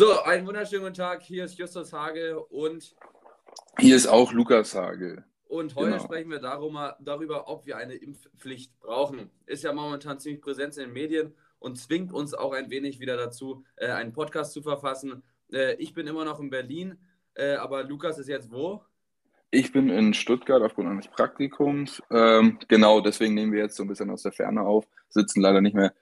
So, einen wunderschönen guten Tag. Hier ist Justus Hage und hier ist auch Lukas Hage. Und heute genau. sprechen wir darum, darüber, ob wir eine Impfpflicht brauchen. Ist ja momentan ziemlich präsent in den Medien und zwingt uns auch ein wenig wieder dazu, äh, einen Podcast zu verfassen. Äh, ich bin immer noch in Berlin, äh, aber Lukas ist jetzt wo? Ich bin in Stuttgart aufgrund eines Praktikums. Ähm, genau, deswegen nehmen wir jetzt so ein bisschen aus der Ferne auf, sitzen leider nicht mehr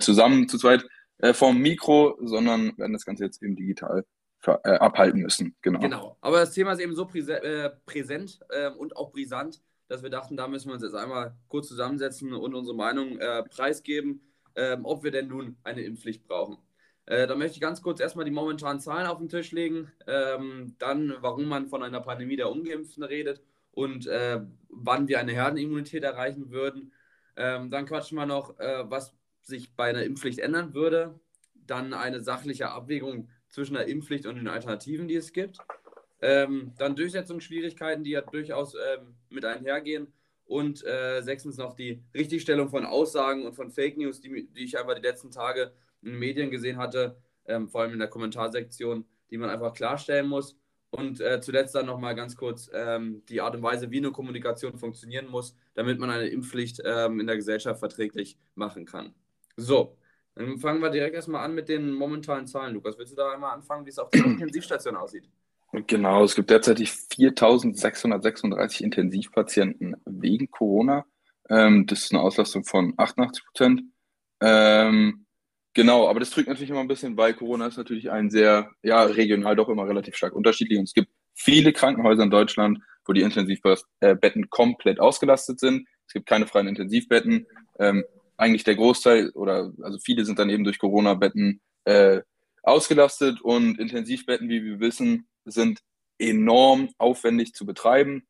zusammen zu zweit äh, vom Mikro, sondern werden das Ganze jetzt eben digital äh, abhalten müssen. Genau. Genau. Aber das Thema ist eben so präse äh, präsent äh, und auch brisant, dass wir dachten, da müssen wir uns jetzt einmal kurz zusammensetzen und unsere Meinung äh, preisgeben, ähm, ob wir denn nun eine Impfpflicht brauchen. Äh, da möchte ich ganz kurz erstmal die momentanen Zahlen auf den Tisch legen, ähm, dann warum man von einer Pandemie der Ungeimpften redet und wann wir eine Herdenimmunität erreichen würden. Ähm, dann quatschen wir noch, was sich bei einer Impfpflicht ändern würde, dann eine sachliche Abwägung zwischen der Impfpflicht und den Alternativen, die es gibt. Ähm, dann Durchsetzungsschwierigkeiten, die ja durchaus ähm, mit einhergehen. Und äh, sechstens noch die Richtigstellung von Aussagen und von Fake News, die, die ich einfach die letzten Tage in den Medien gesehen hatte, ähm, vor allem in der Kommentarsektion, die man einfach klarstellen muss. Und äh, zuletzt dann nochmal ganz kurz ähm, die Art und Weise, wie eine Kommunikation funktionieren muss, damit man eine Impfpflicht ähm, in der Gesellschaft verträglich machen kann. So, dann fangen wir direkt erstmal an mit den momentanen Zahlen. Lukas, willst du da einmal anfangen, wie es auf der Intensivstation aussieht? Genau, es gibt derzeit 4.636 Intensivpatienten wegen Corona. Ähm, das ist eine Auslastung von 88 Prozent. Ähm, genau, aber das drückt natürlich immer ein bisschen, weil Corona ist natürlich ein sehr, ja, regional doch immer relativ stark unterschiedlich. Und es gibt viele Krankenhäuser in Deutschland, wo die Intensivbetten komplett ausgelastet sind. Es gibt keine freien Intensivbetten. Ähm, eigentlich der Großteil oder also viele sind dann eben durch Corona-Betten äh, ausgelastet und Intensivbetten, wie wir wissen, sind enorm aufwendig zu betreiben.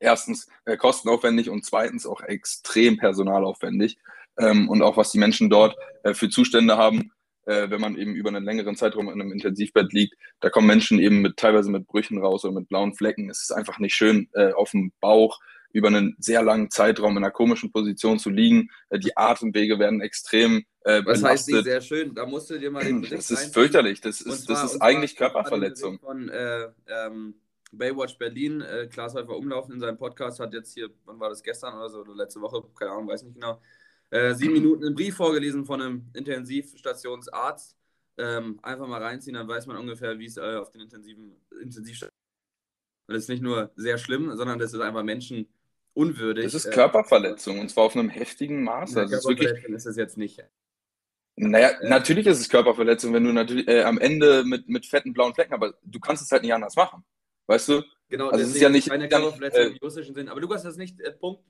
Erstens äh, kostenaufwendig und zweitens auch extrem personalaufwendig. Ähm, und auch was die Menschen dort äh, für Zustände haben, äh, wenn man eben über einen längeren Zeitraum in einem Intensivbett liegt, da kommen Menschen eben mit teilweise mit Brüchen raus oder mit blauen Flecken. Es ist einfach nicht schön äh, auf dem Bauch über einen sehr langen Zeitraum in einer komischen Position zu liegen. Äh, die Atemwege werden extrem äh, Was heißt nicht sehr schön? Da musst du dir mal den Bericht Das ist fürchterlich. Das ist, zwar, das ist eigentlich Körperverletzung. Von äh, ähm, Baywatch Berlin, äh, Klaas Häufer Umlaufen in seinem Podcast hat jetzt hier, wann war das gestern oder so, oder letzte Woche, keine Ahnung, weiß nicht genau, äh, sieben Minuten einen Brief vorgelesen von einem Intensivstationsarzt. Ähm, einfach mal reinziehen, dann weiß man ungefähr, wie es äh, auf den intensiven Intensivstationen und das ist nicht nur sehr schlimm, sondern das ist einfach Menschen unwürdig. Das ist äh, Körperverletzung und zwar auf einem heftigen Maß. Also ist, wirklich, ist es jetzt nicht. Naja, äh, natürlich ist es Körperverletzung, wenn du natürlich äh, am Ende mit, mit fetten blauen Flecken, aber du kannst es halt nicht anders machen. Weißt du? Genau, also es ist ja nicht keine Körperverletzung äh, im juristischen Sinn. Aber Lukas, das ist nicht äh, Punkt.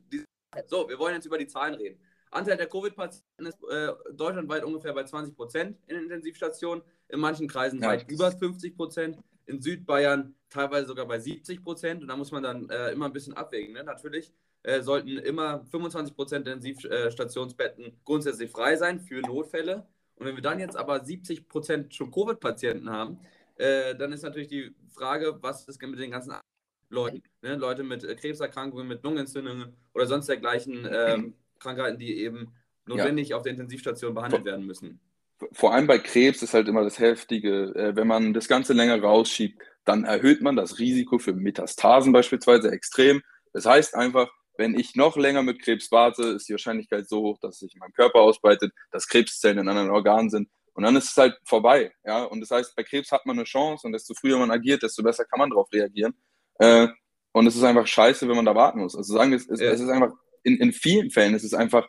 So, wir wollen jetzt über die Zahlen reden. Anteil der Covid-Patienten ist äh, deutschlandweit ungefähr bei 20 Prozent in Intensivstationen, in manchen Kreisen ja, weit über 50 Prozent, in Südbayern teilweise sogar bei 70 Prozent. Und da muss man dann äh, immer ein bisschen abwägen. Ne? Natürlich äh, sollten immer 25 Prozent der Intensivstationsbetten grundsätzlich frei sein für Notfälle. Und wenn wir dann jetzt aber 70 Prozent schon Covid-Patienten haben, äh, dann ist natürlich die Frage, was ist mit den ganzen Leuten, ne? Leute mit äh, Krebserkrankungen, mit Lungenentzündungen oder sonst dergleichen ähm, Krankheiten, die eben notwendig ja. auf der Intensivstation behandelt werden müssen. Vor allem bei Krebs ist halt immer das Heftige, äh, wenn man das Ganze länger rausschiebt, dann erhöht man das Risiko für Metastasen beispielsweise extrem. Das heißt einfach, wenn ich noch länger mit Krebs warte, ist die Wahrscheinlichkeit so hoch, dass sich in meinem Körper ausbreitet, dass Krebszellen in anderen Organen sind. Und dann ist es halt vorbei. Ja? Und das heißt, bei Krebs hat man eine Chance und desto früher man agiert, desto besser kann man darauf reagieren. Äh, und es ist einfach scheiße, wenn man da warten muss. Also sagen wir, es, ja. es ist einfach in, in vielen Fällen ist es einfach,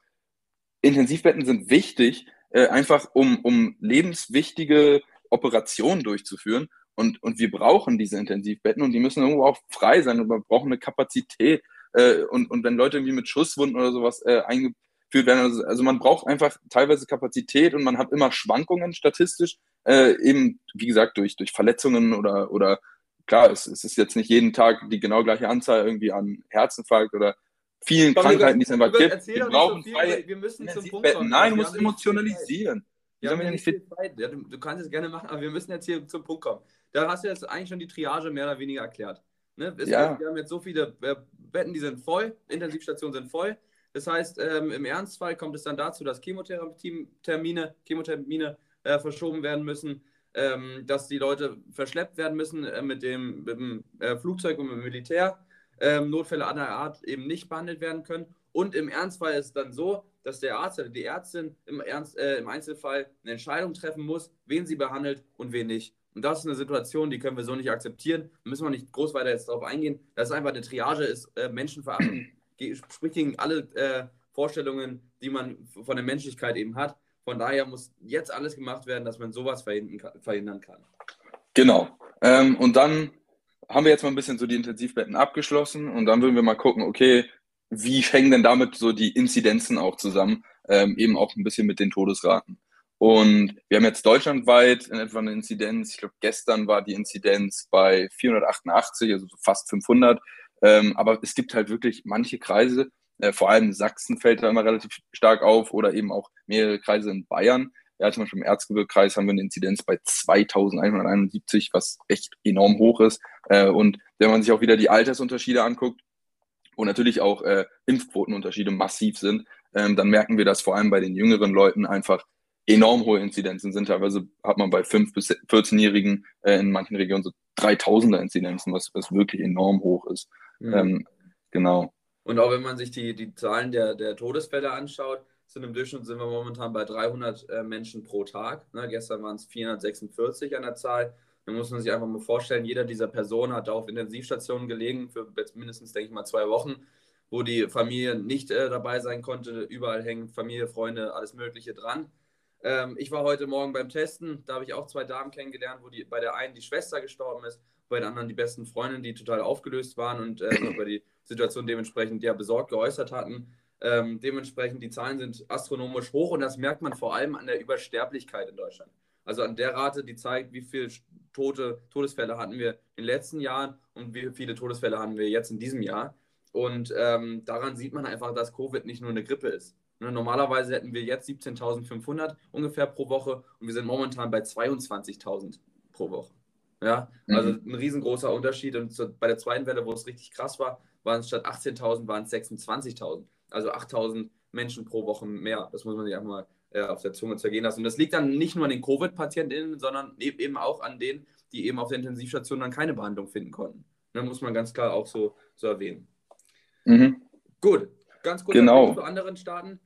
Intensivbetten sind wichtig, äh, einfach um, um lebenswichtige Operationen durchzuführen. Und, und wir brauchen diese Intensivbetten und die müssen irgendwo auch frei sein und wir brauchen eine Kapazität. Äh, und, und wenn Leute irgendwie mit Schusswunden oder sowas äh, eingeführt werden, also, also man braucht einfach teilweise Kapazität und man hat immer Schwankungen statistisch, äh, eben wie gesagt durch, durch Verletzungen oder, oder klar, es, es ist jetzt nicht jeden Tag die genau gleiche Anzahl irgendwie an Herzinfarkt oder vielen Komm, Krankheiten, die es einfach gibt. Wir brauchen so freie wir müssen zum Punkt kommen. Nein, du musst emotionalisieren. Wir haben ja nicht viel Zeit. Ja, du, du, kannst es gerne machen, aber wir müssen jetzt hier zum Punkt kommen. Da hast du jetzt eigentlich schon die Triage mehr oder weniger erklärt. Ne? ja. Wir haben jetzt so viele äh, Betten, die sind voll, Intensivstationen sind voll. Das heißt, ähm, im Ernstfall kommt es dann dazu, dass Chemotherapie-Termine Chemotermine äh, verschoben werden müssen. ähm, dass die Leute verschleppt werden müssen äh, mit dem, mit dem äh, Flugzeug und mit dem Militär, ähm, Notfälle anderer Art eben nicht behandelt werden können. Und im Ernstfall ist es dann so, dass der Arzt oder die Ärztin im, Ernst, äh, im Einzelfall eine Entscheidung treffen muss, wen sie behandelt und wen nicht. Und das ist eine Situation, die können wir so nicht akzeptieren. Da müssen wir nicht groß weiter jetzt darauf eingehen. Das ist einfach eine Triage, ist äh, Menschenverachten, spricht gegen alle äh, Vorstellungen, die man von der Menschlichkeit eben hat. Von daher muss jetzt alles gemacht werden, dass man sowas verhindern kann. Genau. Ähm, und dann haben wir jetzt mal ein bisschen so die Intensivbetten abgeschlossen und dann würden wir mal gucken, okay, wie hängen denn damit so die Inzidenzen auch zusammen, ähm, eben auch ein bisschen mit den Todesraten. Und wir haben jetzt deutschlandweit in etwa eine Inzidenz, ich glaube gestern war die Inzidenz bei 488, also fast 500, ähm, aber es gibt halt wirklich manche Kreise, äh, vor allem Sachsen fällt da immer relativ stark auf oder eben auch mehrere Kreise in Bayern. Ja, zum Beispiel im Erzgebirgskreis haben wir eine Inzidenz bei 2171, was echt enorm hoch ist. Äh, und wenn man sich auch wieder die Altersunterschiede anguckt und natürlich auch äh, Impfquotenunterschiede massiv sind, ähm, dann merken wir, dass vor allem bei den jüngeren Leuten einfach enorm hohe Inzidenzen sind. Teilweise hat man bei 5- bis 14-Jährigen äh, in manchen Regionen so 3000er Inzidenzen, was, was wirklich enorm hoch ist. Mhm. Ähm, genau. Und auch wenn man sich die, die Zahlen der, der Todesfälle anschaut, sind im Durchschnitt sind wir momentan bei 300 äh, Menschen pro Tag. Ne, gestern waren es 446 an der Zahl. Da muss man sich einfach mal vorstellen, jeder dieser Personen hat auf Intensivstationen gelegen für jetzt mindestens, denke ich mal, zwei Wochen, wo die Familie nicht äh, dabei sein konnte. Überall hängen Familie, Freunde, alles Mögliche dran. Ähm, ich war heute Morgen beim Testen, da habe ich auch zwei Damen kennengelernt, wo die, bei der einen die Schwester gestorben ist, bei der anderen die besten Freundinnen, die total aufgelöst waren und äh, über die Situation dementsprechend ja besorgt geäußert hatten. Ähm, dementsprechend die Zahlen sind astronomisch hoch und das merkt man vor allem an der Übersterblichkeit in Deutschland. Also an der Rate, die zeigt, wie viele Tote, Todesfälle hatten wir in den letzten Jahren und wie viele Todesfälle haben wir jetzt in diesem Jahr. Und ähm, daran sieht man einfach, dass Covid nicht nur eine Grippe ist. Ne, normalerweise hätten wir jetzt 17.500 ungefähr pro Woche und wir sind momentan bei 22.000 pro Woche. Ja, also mhm. ein riesengroßer Unterschied. Und bei der zweiten Welle, wo es richtig krass war, waren es statt 18.000, waren es 26.000. Also 8.000 Menschen pro Woche mehr. Das muss man sich einfach mal äh, auf der Zunge zergehen lassen. Und das liegt dann nicht nur an den Covid-PatientInnen, sondern e-, eben auch an denen, die eben auf der Intensivstation dann keine Behandlung finden konnten. Da muss man ganz klar auch so, so erwähnen. Mhm. Gut, ganz kurz genau. zu anderen Staaten.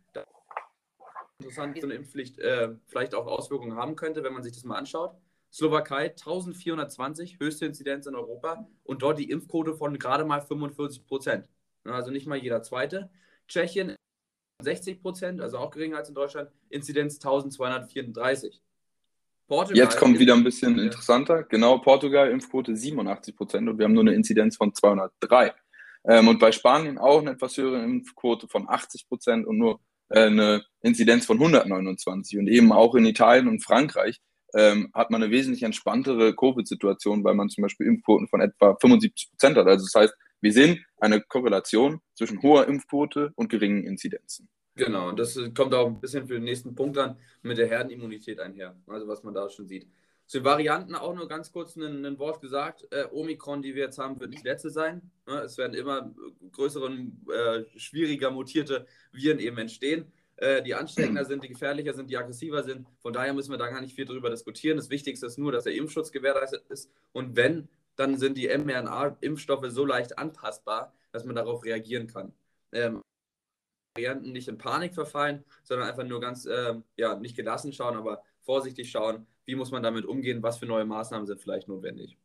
Interessant, so eine Impfpflicht äh, vielleicht auch Auswirkungen haben könnte, wenn man sich das mal anschaut. Slowakei 1420, höchste Inzidenz in Europa und dort die Impfquote von gerade mal 45 Prozent. Also nicht mal jeder zweite. Tschechien 60 Prozent, also auch geringer als in Deutschland, Inzidenz 1234. Portugal, Jetzt kommt wieder ein bisschen interessanter. Genau, Portugal Impfquote 87 Prozent und wir haben nur eine Inzidenz von 203. Ähm, und bei Spanien auch eine etwas höhere Impfquote von 80 Prozent und nur äh, eine Inzidenz von 129. Und eben auch in Italien und Frankreich ähm, hat man eine wesentlich entspanntere Covid-Situation, weil man zum Beispiel Impfquoten von etwa 75 Prozent hat. Also das heißt, wir sehen eine Korrelation zwischen hoher Impfquote und geringen Inzidenzen. Genau, und das kommt auch ein bisschen für den nächsten Punkt an mit der Herdenimmunität einher, also was man da schon sieht. Zu Varianten auch nur ganz kurz ein, ein Wort gesagt. Äh, Omikron, die wir jetzt haben, wird nicht letzte sein. Ne? Es werden immer größere, äh, schwieriger mutierte Viren eben entstehen äh, die ansteckender sind, die gefährlicher sind, die aggressiver sind. Von daher müssen wir da gar nicht viel darüber diskutieren. Das Wichtigste ist nur, dass der Impfschutz gewährleistet ist. Und wenn, dann sind die mRNA-Impfstoffe so leicht anpassbar, dass man darauf reagieren kann. Ähm, Varianten nicht in Panik verfallen, sondern einfach nur ganz, ähm, ja, nicht gelassen schauen, aber vorsichtig schauen, wie muss man damit umgehen, was für neue Maßnahmen sind vielleicht notwendig.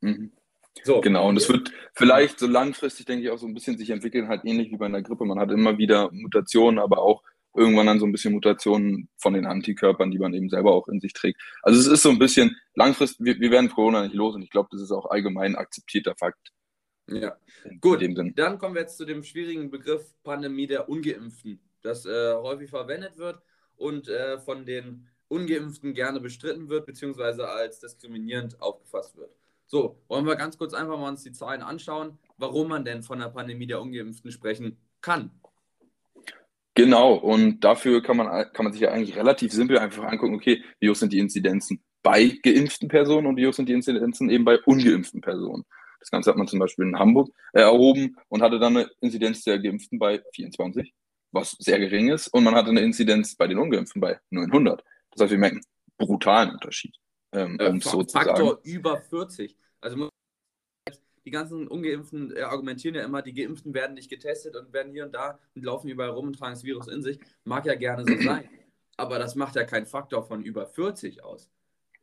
Mhm. So. Genau, und es wird vielleicht so langfristig, denke ich, auch so ein bisschen sich entwickeln, halt ähnlich wie bei einer Grippe. Man hat immer wieder Mutationen, aber auch irgendwann dann so ein bisschen Mutationen von den Antikörpern, die man eben selber auch in sich trägt. Also es ist so ein bisschen langfristig, wir, wir werden Corona nicht los und ich glaube, das ist auch allgemein akzeptierter Fakt. Ja, gut. Dann kommen wir jetzt zu dem schwierigen Begriff Pandemie der Ungeimpften, das äh, häufig verwendet wird und äh, von den Ungeimpften gerne bestritten wird, beziehungsweise als diskriminierend aufgefasst wird. So, wollen wir ganz kurz einfach mal uns die Zahlen anschauen, warum man denn von der Pandemie der Ungeimpften sprechen kann. Genau, und dafür kann man, kann man sich ja eigentlich relativ simpel einfach angucken, okay, wie hoch sind die Inzidenzen bei geimpften Personen und wie hoch sind die Inzidenzen eben bei ungeimpften Personen. Das Ganze hat man zum Beispiel in Hamburg äh, erhoben und hatte dann eine Inzidenz der Geimpften bei 24, was sehr gering ist, und man hatte eine Inzidenz bei den Ungeimpften bei 900. Das heißt, wir merken brutalen Unterschied. ähm, Äh, um so Faktor sagen. über 40. Also die ganzen Ungeimpften äh, argumentieren ja immer, die Geimpften werden nicht getestet und werden hier und da und laufen überall rum und tragen das Virus in sich. Mag ja gerne so sein. Aber das macht ja keinen Faktor von über 40 aus.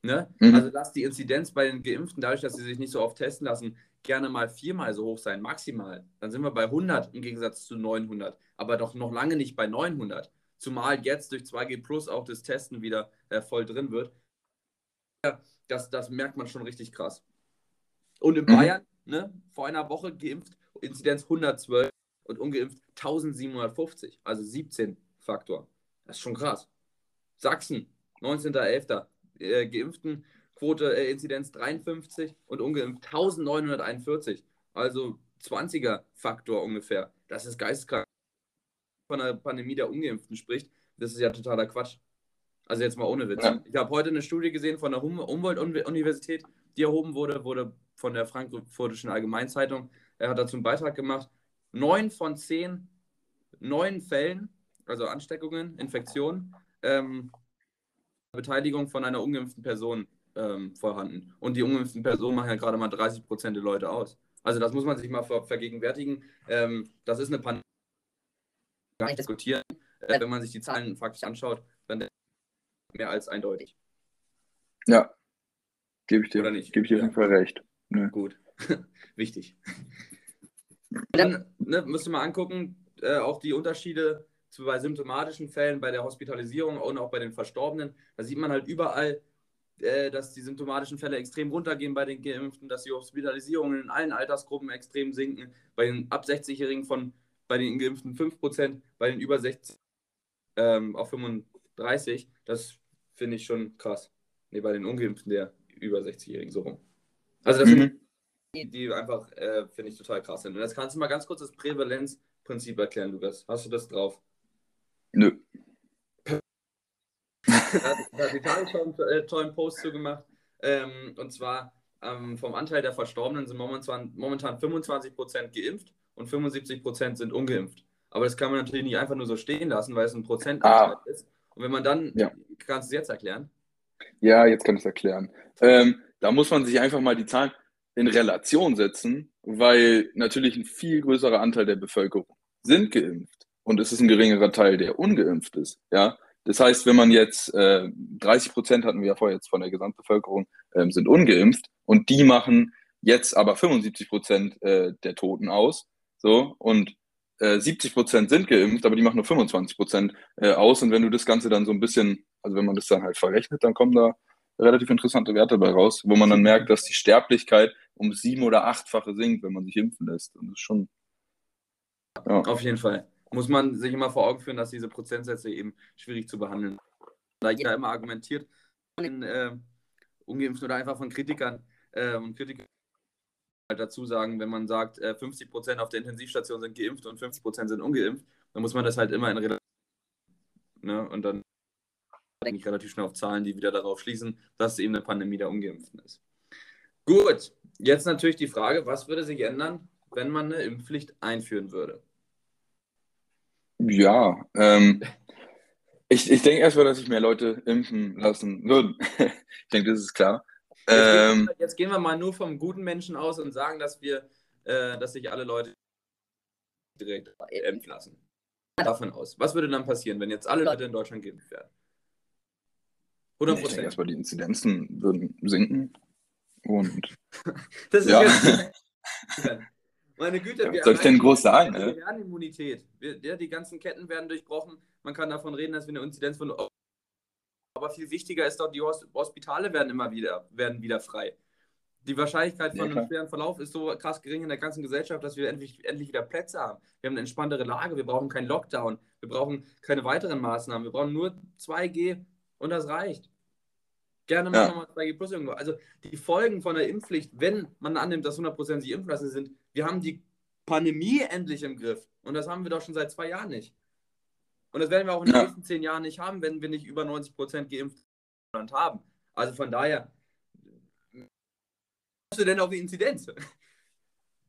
Ne? Mhm. Also lass die Inzidenz bei den Geimpften, dadurch, dass sie sich nicht so oft testen lassen, gerne mal viermal so hoch sein, maximal. Dann sind wir bei 100 im Gegensatz zu 900. Aber doch noch lange nicht bei 900. Zumal jetzt durch 2G Plus auch das Testen wieder äh, voll drin wird. Ja, das, das merkt man schon richtig krass. Und in Mhm. Bayern, ne, vor einer Woche geimpft, Inzidenz 112 und ungeimpft 1750, also 17 Faktor. Das ist schon krass. Sachsen, 19.11. Äh, geimpften Quote, äh, Inzidenz 53 und ungeimpft 1941. Also 20er Faktor ungefähr. Das ist geisteskrank. Von einer Pandemie der Ungeimpften spricht, das ist ja totaler Quatsch. Also jetzt mal ohne Witz. Ja. Ich habe heute eine Studie gesehen von der Hum- Humboldt-Universität, die erhoben wurde, wurde von der Frankfurtischen Allgemeinzeitung. Er hat dazu einen Beitrag gemacht. Neun von zehn neuen Fällen, also Ansteckungen, Infektionen, ähm, Beteiligung von einer ungeimpften Person ähm, vorhanden. Und die ungeimpften Personen machen ja gerade mal 30 Prozent der Leute aus. Also das muss man sich mal ver vergegenwärtigen. Ähm, das ist eine Pandemie, gar nicht diskutieren. Äh, wenn man sich die Zahlen faktisch anschaut, dann mehr als eindeutig. Ja, gebe ich dir, Oder nicht? gebe ich dir auf jeden Fall recht. Ne. Gut. Wichtig. Dann ne, müsst ihr mal angucken, äh, auch die Unterschiede zu, bei symptomatischen Fällen, bei der Hospitalisierung und auch bei den Verstorbenen. Da sieht man halt überall, äh, dass die symptomatischen Fälle extrem runtergehen bei den Geimpften, dass die Hospitalisierungen in allen Altersgruppen extrem sinken. Bei den ab 60-Jährigen von bei den Geimpften 5%, bei den über 60 ähm, auf 35. Das finde ich schon krass. Nee, bei den Ungeimpften der über 60-Jährigen so rum. Also das sind Mhm. die, die einfach, äh, finde ich, total krass sind. Und jetzt kannst du mal ganz kurz das Prävalenzprinzip erklären, Lukas. Hast du das drauf? Nö. Da hat, da hat die Tagesschau einen äh, tollen Post zu gemacht. Ähm, und zwar ähm, vom Anteil der Verstorbenen sind momentan, momentan 25% geimpft und 75% sind ungeimpft. Aber das kann man natürlich nicht einfach nur so stehen lassen, weil es ein Prozentanteil ist. Und wenn man dann, Ja. kannst du es jetzt erklären? Ja, jetzt kann ich es erklären. Ähm, da muss man sich einfach mal die Zahlen in Relation setzen, weil natürlich ein viel größerer Anteil der Bevölkerung sind geimpft und es ist ein geringerer Teil, der ungeimpft ist. Ja, das heißt, wenn man jetzt äh, 30 Prozent hatten wir ja vorher jetzt von der Gesamtbevölkerung ähm, sind ungeimpft und die machen jetzt aber 75 Prozent äh, der Toten aus, so und äh, 70 Prozent sind geimpft, aber die machen nur 25 Prozent äh, aus und wenn du das Ganze dann so ein bisschen, also wenn man das dann halt verrechnet, dann kommen da relativ interessante Werte bei raus, wo man dann merkt, dass die Sterblichkeit um sieben oder achtfache sinkt, wenn man sich impfen lässt. Und das ist schon. Ja. Auf jeden Fall. Muss man sich immer vor Augen führen, dass diese Prozentsätze eben schwierig zu behandeln. Da jeder immer argumentiert, in, äh, Ungeimpften oder einfach von Kritikern äh, und Kritikern halt dazu sagen, wenn man sagt, äh, 50% auf der Intensivstation sind geimpft und 50% sind ungeimpft, dann muss man das halt immer in Relation. Ne? Und dann denke ich relativ schnell auf Zahlen, die wieder darauf schließen, dass es eben eine Pandemie der Ungeimpften ist. Gut, jetzt natürlich die Frage, was würde sich ändern, wenn man eine Impfpflicht einführen würde? Ja, ähm, ich, ich denke erstmal, dass sich mehr Leute impfen lassen würden. ich denke, das ist klar. Jetzt, Ähm, gehen wir, jetzt gehen wir mal nur vom guten Menschen aus und sagen, dass wir, äh, dass sich alle Leute direkt impfen lassen. Davon aus. Was würde dann passieren, wenn jetzt alle Leute in Deutschland geimpft werden? 100 ich denke Prozent. erstmal, die Inzidenzen würden sinken. Und Das ist Ja. jetzt. Meine Güte, Ja, wir soll ich denn groß sagen, eine ne? Wir, ja, die ganzen Ketten werden durchbrochen. Man kann davon reden, dass wir eine Inzidenz von. Aber viel wichtiger ist doch, die Hos- Hospitale werden immer wieder, werden wieder frei. Die Wahrscheinlichkeit von Ja, einem schweren Verlauf ist so krass gering in der ganzen Gesellschaft, dass wir endlich, endlich wieder Plätze haben. Wir haben eine entspanntere Lage, wir brauchen keinen Lockdown, wir brauchen keine weiteren Maßnahmen, wir brauchen nur 2G und das reicht. Gerne machen Ja. wir mal 2G plus irgendwo. Also die Folgen von der Impfpflicht, wenn man annimmt, dass 100% sich impfen lassen sind, wir haben die Pandemie endlich im Griff. Und das haben wir doch schon seit zwei Jahren nicht. Und das werden wir auch in den Ja. nächsten zehn Jahren nicht haben, wenn wir nicht über 90% geimpft haben. Also von daher, was du denn auf die Inzidenz?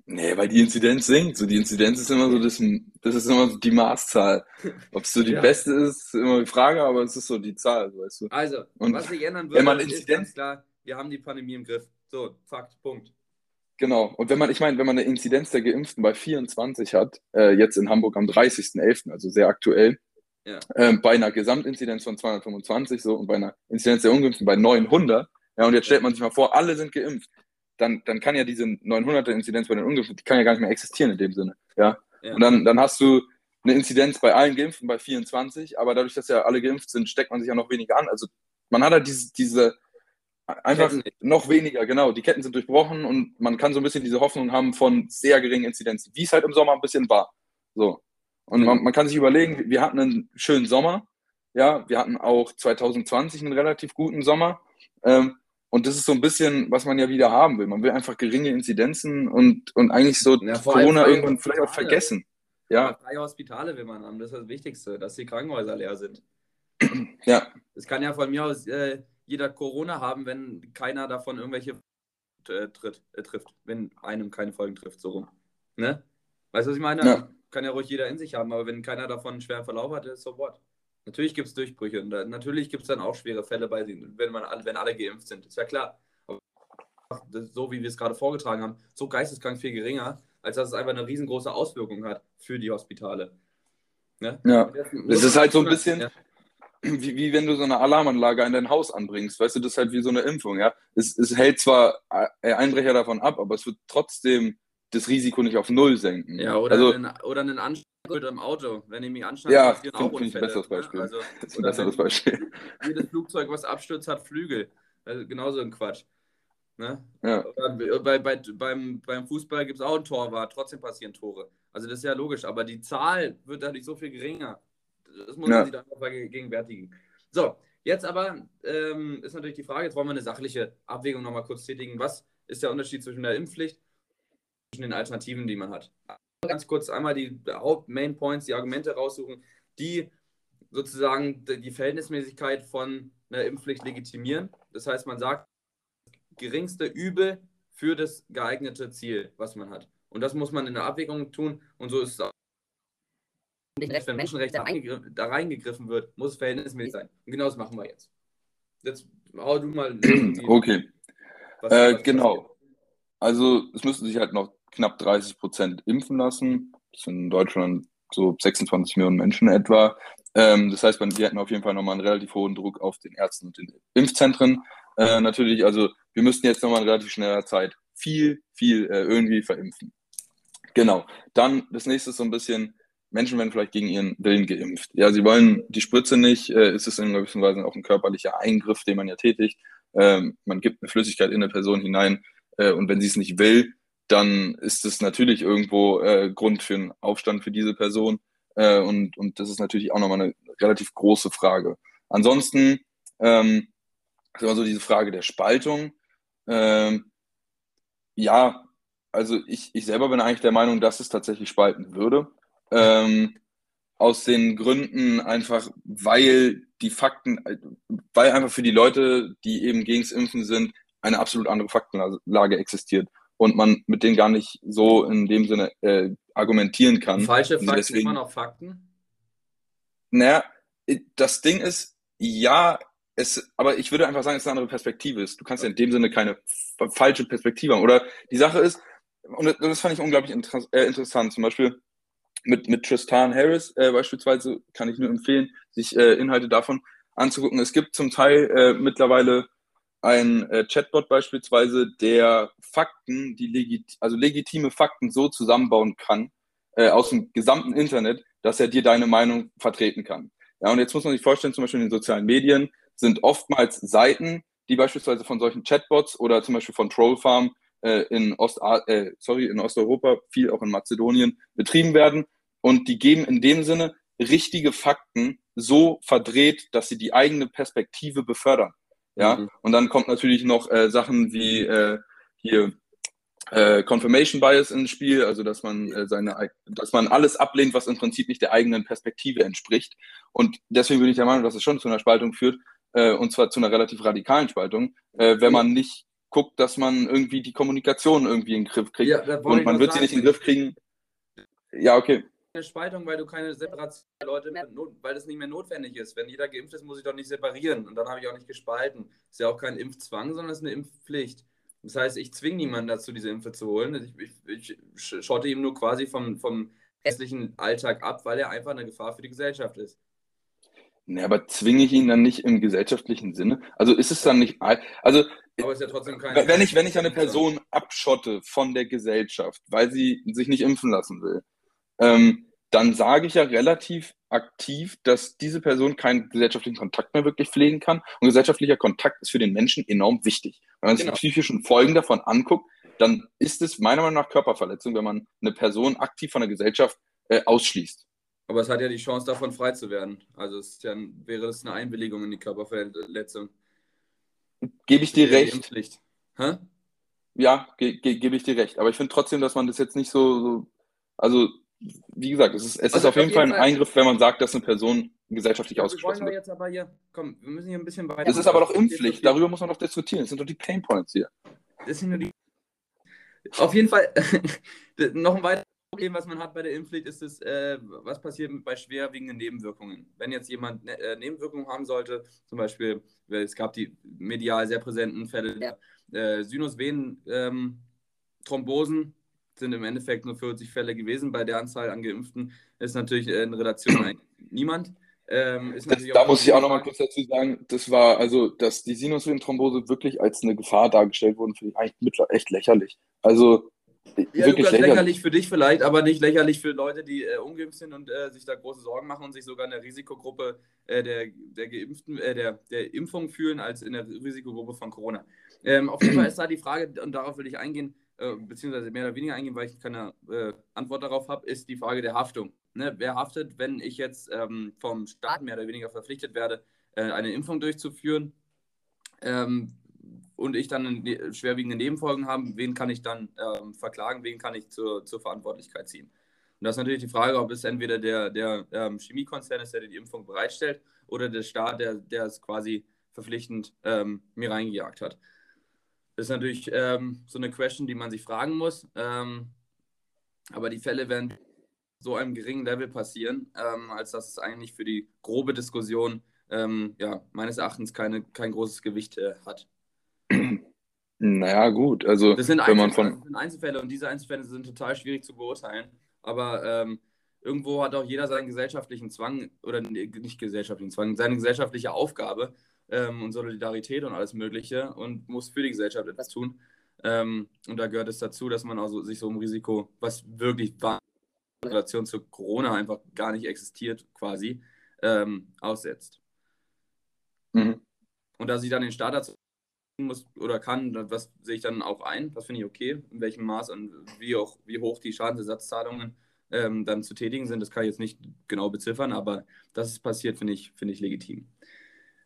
Nee, weil die Inzidenz sinkt. So, die Inzidenz ist immer so das, das ist immer so die Maßzahl. Ob es so die ja. beste ist, ist immer die Frage, aber es ist so die Zahl, weißt du. Also, Und was sich ändern würde, man Inzidenz, ist ganz klar, wir haben die Pandemie im Griff. So, Fakt, Punkt. Genau. Und wenn man, ich meine, wenn man eine Inzidenz der Geimpften bei 24 hat, äh, jetzt in Hamburg am 30.11., also sehr aktuell, ja. äh, bei einer Gesamtinzidenz von 225 so und bei einer Inzidenz der Ungeimpften bei 900, ja, und jetzt stellt man sich mal vor, alle sind geimpft dann, dann kann ja diese 900er Inzidenz bei den Ungeimpften, die kann ja gar nicht mehr existieren in dem Sinne. Ja. ja. Und dann, dann hast du eine Inzidenz bei allen Geimpften bei 24, aber dadurch, dass ja alle geimpft sind, steckt man sich ja noch weniger an. Also man hat halt diese, diese einfach noch weniger, genau. Die Ketten sind durchbrochen und man kann so ein bisschen diese Hoffnung haben von sehr geringen Inzidenzen, wie es halt im Sommer ein bisschen war. So. Und man, man kann sich überlegen, wir hatten einen schönen Sommer. Ja, wir hatten auch 2020 einen relativ guten Sommer. Ähm, und das ist so ein bisschen, was man ja wieder haben will. Man will einfach geringe Inzidenzen und, und eigentlich so ja, Corona irgendwann vielleicht auch vergessen. Ja. Freie Hospitale will man haben, das ist das Wichtigste, dass die Krankenhäuser leer sind. Ja. Es kann ja von mir aus äh, jeder Corona haben, wenn keiner davon irgendwelche äh, tritt, äh, trifft, wenn einem keine Folgen trifft, so rum. Ne? Weißt du, was ich meine? Ja. Kann ja ruhig jeder in sich haben, aber wenn keiner davon einen schweren Verlauf hat, ist so what. Natürlich gibt es Durchbrüche und da, natürlich gibt es dann auch schwere Fälle bei wenn man wenn alle geimpft sind. Ist ja klar. Aber so wie wir es gerade vorgetragen haben, so geisteskrank viel geringer, als dass es einfach eine riesengroße Auswirkung hat für die Hospitale. Ne? Ja, es ist halt so ein bisschen, ja. wie, wie wenn du so eine Alarmanlage in dein Haus anbringst. Weißt du, das ist halt wie so eine Impfung. Ja? Es, es hält zwar äh, Einbrecher davon ab, aber es wird trotzdem das Risiko nicht auf Null senken. Ja, oder, also, einen, oder einen Anschlag im Auto. Wenn ich mich anschneide, ja, passieren auch Unfälle. Besseres? Beispiel. Also, das ist ein besseres Beispiel. Jedes Flugzeug, was abstürzt, hat Flügel. Also genauso ein Quatsch. Ne? Ja. Bei, bei, beim, beim Fußball gibt es auch ein Torwart, trotzdem passieren Tore. Also das ist ja logisch, aber die Zahl wird dadurch so viel geringer. Das muss man sich dann auch vergegenwärtigen. So, jetzt aber ähm, ist natürlich die Frage, jetzt wollen wir eine sachliche Abwägung nochmal kurz tätigen. Was ist der Unterschied zwischen der Impfpflicht und den Alternativen, die man hat? Ganz kurz einmal die Haupt-Main Points, die Argumente raussuchen, die sozusagen die Verhältnismäßigkeit von einer Impfpflicht legitimieren. Das heißt, man sagt, geringste Übel für das geeignete Ziel, was man hat. Und das muss man in der Abwägung tun. Und so ist es auch. Wenn Menschenrecht da reingegriffen wird, muss es verhältnismäßig sein. Und genau das machen wir jetzt. Jetzt hau du mal. Okay. Was, äh, was genau. Also es müssten sich halt noch knapp 30 Prozent impfen lassen. Das sind in Deutschland so 26 Millionen Menschen etwa. Ähm, das heißt, wir hätten auf jeden Fall nochmal einen relativ hohen Druck auf den Ärzten und den Impfzentren. Äh, natürlich, also wir müssten jetzt nochmal in relativ schneller Zeit viel, viel äh, irgendwie verimpfen. Genau. Dann das nächste ist so ein bisschen, Menschen werden vielleicht gegen ihren Willen geimpft. Ja, sie wollen die Spritze nicht, äh, ist es in gewisser Weise auch ein körperlicher Eingriff, den man ja tätigt. Ähm, man gibt eine Flüssigkeit in eine Person hinein äh, und wenn sie es nicht will, dann ist es natürlich irgendwo äh, Grund für einen Aufstand für diese Person. Äh, und, und das ist natürlich auch nochmal eine relativ große Frage. Ansonsten ähm, ist immer so diese Frage der Spaltung. Ähm, ja, also ich, ich selber bin eigentlich der Meinung, dass es tatsächlich spalten würde. Ähm, aus den Gründen einfach, weil die Fakten, weil einfach für die Leute, die eben gegen das Impfen sind, eine absolut andere Faktenlage existiert und man mit denen gar nicht so in dem Sinne äh, argumentieren kann. Falsche Fakten deswegen, immer noch Fakten? Naja, das Ding ist, ja, es, aber ich würde einfach sagen, es ist eine andere Perspektive. Du kannst ja in dem Sinne keine falsche Perspektive haben. Oder die Sache ist, und das fand ich unglaublich inter äh, interessant, zum Beispiel mit, mit Tristan Harris äh, beispielsweise kann ich nur empfehlen, sich äh, Inhalte davon anzugucken. Es gibt zum Teil äh, mittlerweile ein äh, Chatbot beispielsweise, der Fakten, die legit also legitime Fakten so zusammenbauen kann äh, aus dem gesamten Internet, dass er dir deine Meinung vertreten kann. Ja, und jetzt muss man sich vorstellen, zum Beispiel in den sozialen Medien sind oftmals Seiten, die beispielsweise von solchen Chatbots oder zum Beispiel von Trollfarm äh, in, Ost äh, sorry, in Osteuropa, viel auch in Mazedonien betrieben werden. Und die geben in dem Sinne richtige Fakten so verdreht, dass sie die eigene Perspektive befördern. Ja, mhm. und dann kommt natürlich noch äh, Sachen wie äh, hier äh, Confirmation Bias ins Spiel, also dass man äh, seine, dass man alles ablehnt, was im Prinzip nicht der eigenen Perspektive entspricht. Und deswegen bin ich der Meinung, dass es schon zu einer Spaltung führt, äh, und zwar zu einer relativ radikalen Spaltung, äh, wenn man nicht guckt, dass man irgendwie die Kommunikation irgendwie in den Griff kriegt. Ja, und man wird sagen, sie nicht in den Griff kriegen. Ja, okay. Eine Spaltung, weil du keine Separation Leute, weil das nicht mehr notwendig ist. Wenn jeder geimpft ist, muss ich doch nicht separieren. Und dann habe ich auch nicht gespalten. Ist ja auch kein Impfzwang, sondern es ist eine Impfpflicht. Das heißt, ich zwinge niemanden dazu, diese Impfe zu holen. Ich, ich, ich schotte ihm nur quasi vom, vom restlichen Alltag ab, weil er einfach eine Gefahr für die Gesellschaft ist. Ne, aber zwinge ich ihn dann nicht im gesellschaftlichen Sinne? Also ist es dann nicht. Also, aber ist ja trotzdem keine wenn, ich, wenn ich eine Person abschotte von der Gesellschaft, weil sie sich nicht impfen lassen will, ähm, dann sage ich ja relativ aktiv, dass diese Person keinen gesellschaftlichen Kontakt mehr wirklich pflegen kann. Und gesellschaftlicher Kontakt ist für den Menschen enorm wichtig. Wenn man sich genau. die psychischen Folgen davon anguckt, dann ist es meiner Meinung nach Körperverletzung, wenn man eine Person aktiv von der Gesellschaft äh, ausschließt. Aber es hat ja die Chance, davon frei zu werden. Also es ja, wäre das eine Einwilligung in die Körperverletzung. Gebe ich dir recht. Ja, ge ge gebe ich dir recht. Aber ich finde trotzdem, dass man das jetzt nicht so, so also wie gesagt, es ist, es also ist auf jeden Fall ein Fall Eingriff, wenn man sagt, dass eine Person gesellschaftlich ausgeschlossen wird. jetzt aber hier, komm, wir müssen hier ein bisschen weiter. Das ist aber doch Impfpflicht, darüber muss man doch diskutieren. Das sind doch die Painpoints hier. Das sind nur die. Auf jeden Fall, noch ein weiteres Problem, was man hat bei der Impfpflicht, ist es, äh, was passiert bei schwerwiegenden Nebenwirkungen. Wenn jetzt jemand ne äh, Nebenwirkungen haben sollte, zum Beispiel, es gab die medial sehr präsenten Fälle ja. äh, Sinusvenen-Thrombosen, ähm, sind im Endeffekt nur 40 Fälle gewesen. Bei der Anzahl an Geimpften ist natürlich in Relation niemand. Ähm, das, da muss ich auch noch mal kurz dazu sagen, das war also, dass die Sinusvenenthrombose wirklich als eine Gefahr dargestellt wurde, finde ich eigentlich echt lächerlich. Also ja, wirklich lächerlich. lächerlich. für dich vielleicht, aber nicht lächerlich für Leute, die äh, ungeimpft sind und äh, sich da große Sorgen machen und sich sogar in der Risikogruppe äh, der, der Geimpften, äh, der, der Impfung fühlen, als in der Risikogruppe von Corona. Ähm, auf jeden Fall ist da die Frage, und darauf will ich eingehen, äh, beziehungsweise mehr oder weniger eingehen, weil ich keine äh, Antwort darauf habe, ist die Frage der Haftung. Ne? Wer haftet, wenn ich jetzt ähm, vom Staat mehr oder weniger verpflichtet werde, äh, eine Impfung durchzuführen ähm, und ich dann ne schwerwiegende Nebenfolgen habe, wen kann ich dann ähm, verklagen, wen kann ich zur, zur Verantwortlichkeit ziehen? Und das ist natürlich die Frage, ob es entweder der, der ähm, Chemiekonzern ist, der die Impfung bereitstellt, oder der Staat, der, der es quasi verpflichtend ähm, mir reingejagt hat. Das ist natürlich ähm, so eine Question, die man sich fragen muss. Ähm, aber die Fälle werden so einem geringen Level passieren, ähm, als dass es eigentlich für die grobe Diskussion ähm, ja, meines Erachtens keine, kein großes Gewicht äh, hat. Naja, gut. Also, das sind, wenn man von... sind Einzelfälle und diese Einzelfälle sind total schwierig zu beurteilen. Aber ähm, irgendwo hat auch jeder seinen gesellschaftlichen Zwang, oder nicht gesellschaftlichen Zwang, seine gesellschaftliche Aufgabe, ähm, und Solidarität und alles Mögliche und muss für die Gesellschaft etwas tun. Ähm, und da gehört es dazu, dass man also sich so ein Risiko, was wirklich in Relation zu Corona einfach gar nicht existiert, quasi, ähm, aussetzt. Mhm. Und dass ich dann den Staat dazu muss oder kann, das sehe ich dann auch ein, das finde ich okay, in welchem Maß und wie, auch, wie hoch die Schadensersatzzahlungen ähm, dann zu tätigen sind, das kann ich jetzt nicht genau beziffern, aber dass es passiert, finde ich, find ich legitim.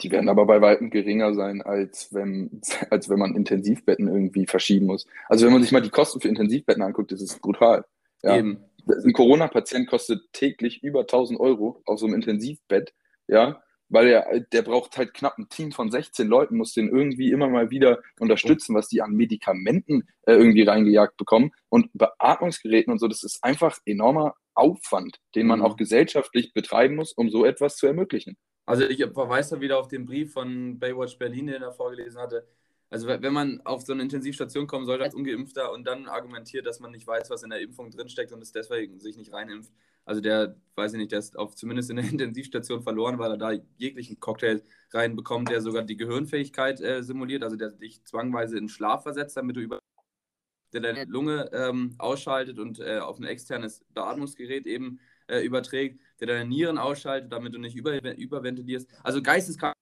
Die werden aber bei weitem geringer sein, als wenn, als wenn man Intensivbetten irgendwie verschieben muss. Also wenn man sich mal die Kosten für Intensivbetten anguckt, ist es brutal. Ja. Eben. Ein Corona-Patient kostet täglich über 1000 Euro auf so einem Intensivbett, ja, weil er, der braucht halt knapp ein Team von 16 Leuten, muss den irgendwie immer mal wieder unterstützen, was die an Medikamenten äh, irgendwie reingejagt bekommen und Beatmungsgeräten und so. Das ist einfach enormer Aufwand, den man mhm. auch gesellschaftlich betreiben muss, um so etwas zu ermöglichen. Also ich verweise da wieder auf den Brief von Baywatch Berlin, den er vorgelesen hatte. Also wenn man auf so eine Intensivstation kommen sollte als Ungeimpfter und dann argumentiert, dass man nicht weiß, was in der Impfung drinsteckt und es deswegen sich nicht reinimpft, also der, weiß ich nicht, der ist auf, zumindest in der Intensivstation verloren, weil er da jeglichen Cocktail reinbekommt, der sogar die Gehirnfähigkeit äh, simuliert, also der dich zwangweise in Schlaf versetzt, damit du über der deine Lunge ähm, ausschaltet und äh, auf ein externes Beatmungsgerät eben äh, überträgt, der deine Nieren ausschaltet, damit du nicht über, überventilierst. Also geisteskranke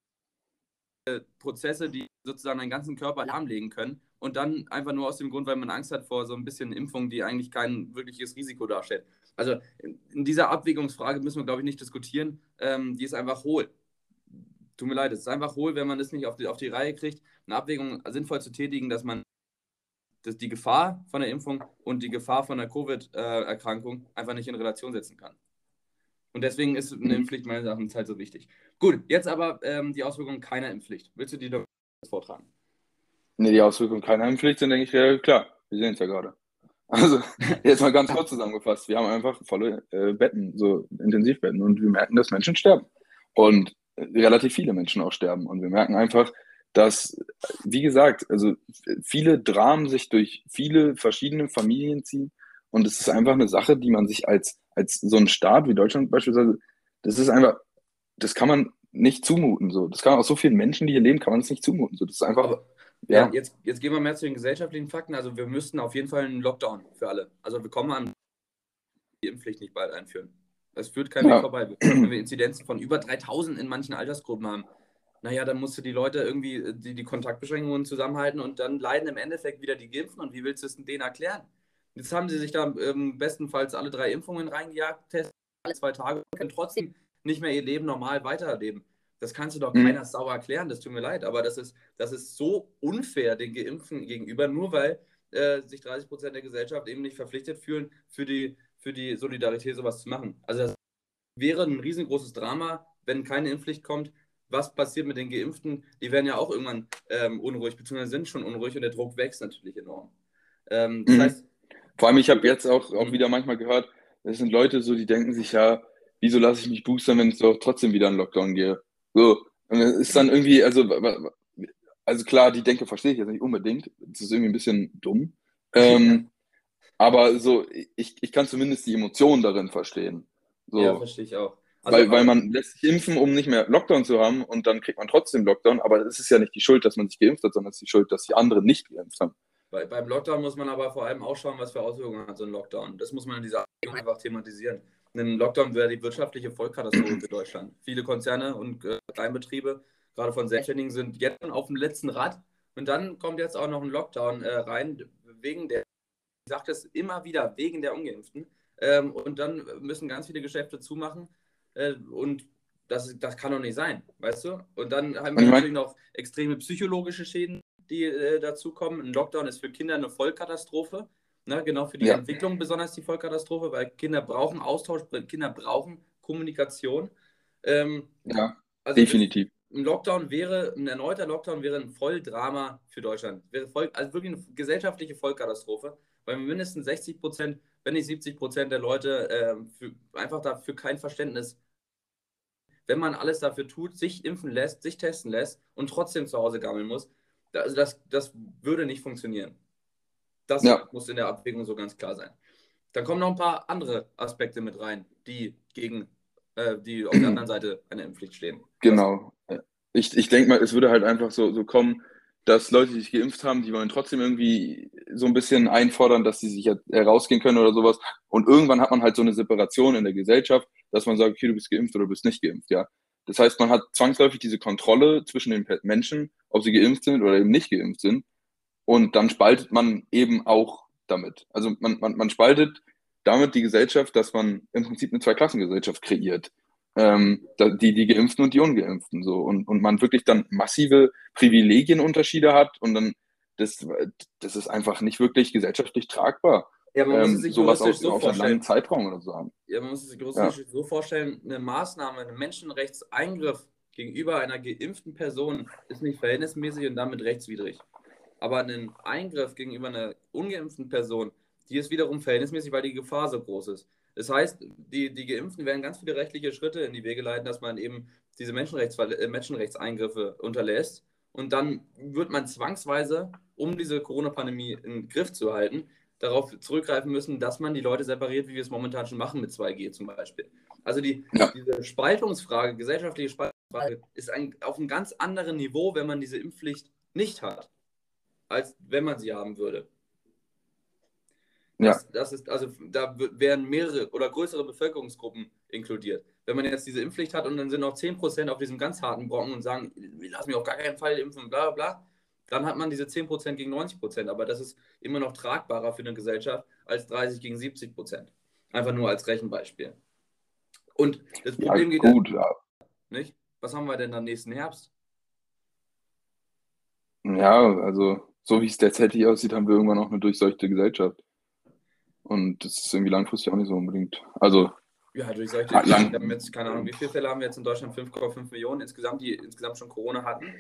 Prozesse, die sozusagen deinen ganzen Körper lahmlegen können und dann einfach nur aus dem Grund, weil man Angst hat vor so ein bisschen Impfung, die eigentlich kein wirkliches Risiko darstellt. Also in dieser Abwägungsfrage müssen wir, glaube ich, nicht diskutieren. Ähm, die ist einfach hohl. Tut mir leid, es ist einfach hohl, wenn man das nicht auf die, auf die Reihe kriegt, eine Abwägung sinnvoll zu tätigen, dass man dass die Gefahr von der Impfung und die Gefahr von der Covid-Erkrankung einfach nicht in Relation setzen kann. Und deswegen ist eine Impfpflicht meines Erachtens halt so wichtig. Gut, jetzt aber ähm, die Auswirkungen keiner Impfpflicht. Willst du die doch vortragen? Nee, die Auswirkungen keiner Impfpflicht sind, denke ich, ja, klar. Wir sehen es ja gerade. Also, jetzt mal ganz kurz zusammengefasst. Wir haben einfach volle äh, Betten, so Intensivbetten. Und wir merken, dass Menschen sterben. Und äh, relativ viele Menschen auch sterben. Und wir merken einfach, dass, wie gesagt, also viele Dramen sich durch viele verschiedene Familien ziehen. Und es ist einfach eine Sache, die man sich als, als so ein Staat wie Deutschland beispielsweise, das ist einfach, das kann man nicht zumuten. So. Das kann man auch so vielen Menschen, die hier leben, kann man es nicht zumuten. So. Das ist einfach. Ja. ja, jetzt, jetzt gehen wir mehr zu den gesellschaftlichen Fakten. Also wir müssten auf jeden Fall einen Lockdown für alle. Also wir kommen an die Impfpflicht nicht bald einführen. Es führt kein ja. Weg vorbei. Wenn wir Inzidenzen von über 3000 in manchen Altersgruppen haben, naja, dann musst du die Leute irgendwie äh, die, die Kontaktbeschränkungen zusammenhalten und dann leiden im Endeffekt wieder die Geimpfen. Und wie willst du es denen erklären? Jetzt haben sie sich da ähm, bestenfalls alle drei Impfungen reingejagt, testen alle zwei Tage und können trotzdem nicht mehr ihr Leben normal weiterleben. Das kannst du doch mhm. keiner sauer erklären, das tut mir leid, aber das ist, das ist so unfair den Geimpften gegenüber, nur weil äh, sich 30 Prozent der Gesellschaft eben nicht verpflichtet fühlen, für die, für die Solidarität sowas zu machen. Also das wäre ein riesengroßes Drama, wenn keine Impfpflicht kommt. Was passiert mit den Geimpften? Die werden ja auch irgendwann ähm, unruhig, beziehungsweise sind schon unruhig und der Druck wächst natürlich enorm. Ähm, das mhm. heißt, Vor allem, ich habe jetzt auch, auch wieder manchmal gehört, es sind Leute so, die denken sich ja, wieso lasse ich mich boostern, wenn ich doch trotzdem wieder in Lockdown gehe? So, und es ist dann irgendwie, also, also klar, die Denke verstehe ich jetzt nicht unbedingt. Das ist irgendwie ein bisschen dumm. Ähm, aber so, ich, ich kann zumindest die Emotionen darin verstehen. So, ja, verstehe ich auch. Also, weil, weil man lässt sich impfen, um nicht mehr Lockdown zu haben und dann kriegt man trotzdem Lockdown. Aber es ist ja nicht die Schuld, dass man sich geimpft hat, sondern es ist die Schuld, dass die anderen nicht geimpft haben. Bei, beim Lockdown muss man aber vor allem auch schauen, was für Auswirkungen hat so ein Lockdown. Das muss man in dieser einfach thematisieren ein Lockdown wäre die wirtschaftliche Vollkatastrophe für Deutschland. Viele Konzerne und äh, Kleinbetriebe, gerade von Selbstständigen, sind jetzt auf dem letzten Rad. Und dann kommt jetzt auch noch ein Lockdown äh, rein, wegen der, ich sage das immer wieder, wegen der Ungeimpften. Ähm, und dann müssen ganz viele Geschäfte zumachen. Äh, und das, das kann doch nicht sein, weißt du? Und dann haben wir natürlich noch extreme psychologische Schäden, die äh, dazukommen. Ein Lockdown ist für Kinder eine Vollkatastrophe. Ne, genau für die ja. Entwicklung besonders die Vollkatastrophe, weil Kinder brauchen Austausch, Kinder brauchen Kommunikation. Ähm, ja, also definitiv. Ein Lockdown wäre, ein erneuter Lockdown wäre ein Volldrama für Deutschland. Wäre voll, also wirklich eine gesellschaftliche Vollkatastrophe, weil mindestens 60 Prozent, wenn nicht 70 Prozent der Leute äh, für, einfach dafür kein Verständnis wenn man alles dafür tut, sich impfen lässt, sich testen lässt und trotzdem zu Hause gammeln muss, also das, das würde nicht funktionieren. Das ja. muss in der Abwägung so ganz klar sein. Dann kommen noch ein paar andere Aspekte mit rein, die gegen äh, die auf der anderen Seite einer Impfpflicht stehen. Genau. Ich, ich denke mal, es würde halt einfach so, so kommen, dass Leute, die sich geimpft haben, die wollen trotzdem irgendwie so ein bisschen einfordern, dass sie sich herausgehen können oder sowas. Und irgendwann hat man halt so eine Separation in der Gesellschaft, dass man sagt, okay, du bist geimpft oder du bist nicht geimpft, ja. Das heißt, man hat zwangsläufig diese Kontrolle zwischen den Menschen, ob sie geimpft sind oder eben nicht geimpft sind. Und dann spaltet man eben auch damit. Also man, man, man spaltet damit die Gesellschaft, dass man im Prinzip eine Zweiklassengesellschaft kreiert. Ähm, die, die Geimpften und die Ungeimpften. So. Und, und man wirklich dann massive Privilegienunterschiede hat und dann, das, das ist einfach nicht wirklich gesellschaftlich tragbar. Ja, man muss ähm, sich sowas auf, so auf einen langen Zeitraum oder so haben. Ja, man muss sich ja. so vorstellen, eine Maßnahme, ein Menschenrechtseingriff gegenüber einer geimpften Person ist nicht verhältnismäßig und damit rechtswidrig. Aber ein Eingriff gegenüber einer ungeimpften Person, die ist wiederum verhältnismäßig, weil die Gefahr so groß ist. Das heißt, die, die Geimpften werden ganz viele rechtliche Schritte in die Wege leiten, dass man eben diese Menschenrechts, äh, Menschenrechtseingriffe unterlässt. Und dann wird man zwangsweise, um diese Corona-Pandemie im Griff zu halten, darauf zurückgreifen müssen, dass man die Leute separiert, wie wir es momentan schon machen mit 2G zum Beispiel. Also die, ja. diese Spaltungsfrage, gesellschaftliche Spaltungsfrage, ist ein, auf einem ganz anderen Niveau, wenn man diese Impfpflicht nicht hat als wenn man sie haben würde. Das, ja. das ist, also da wären mehrere oder größere Bevölkerungsgruppen inkludiert. Wenn man jetzt diese Impfpflicht hat und dann sind noch 10% auf diesem ganz harten Brocken und sagen, lassen mich auf gar keinen Fall impfen, bla bla, dann hat man diese 10% gegen 90%. Aber das ist immer noch tragbarer für eine Gesellschaft als 30 gegen 70%. Einfach nur als Rechenbeispiel. Und das Problem ja, geht gut, ja. nicht. Was haben wir denn dann nächsten Herbst? Ja, also so wie es derzeit aussieht, haben wir irgendwann auch eine durchseuchte Gesellschaft. Und das ist irgendwie langfristig auch nicht so unbedingt. Also. Ja, durchseuchte ah, lang. Wir haben jetzt, keine Ahnung, wie viele Fälle haben wir jetzt in Deutschland? 5,5 Millionen insgesamt, die insgesamt schon Corona hatten.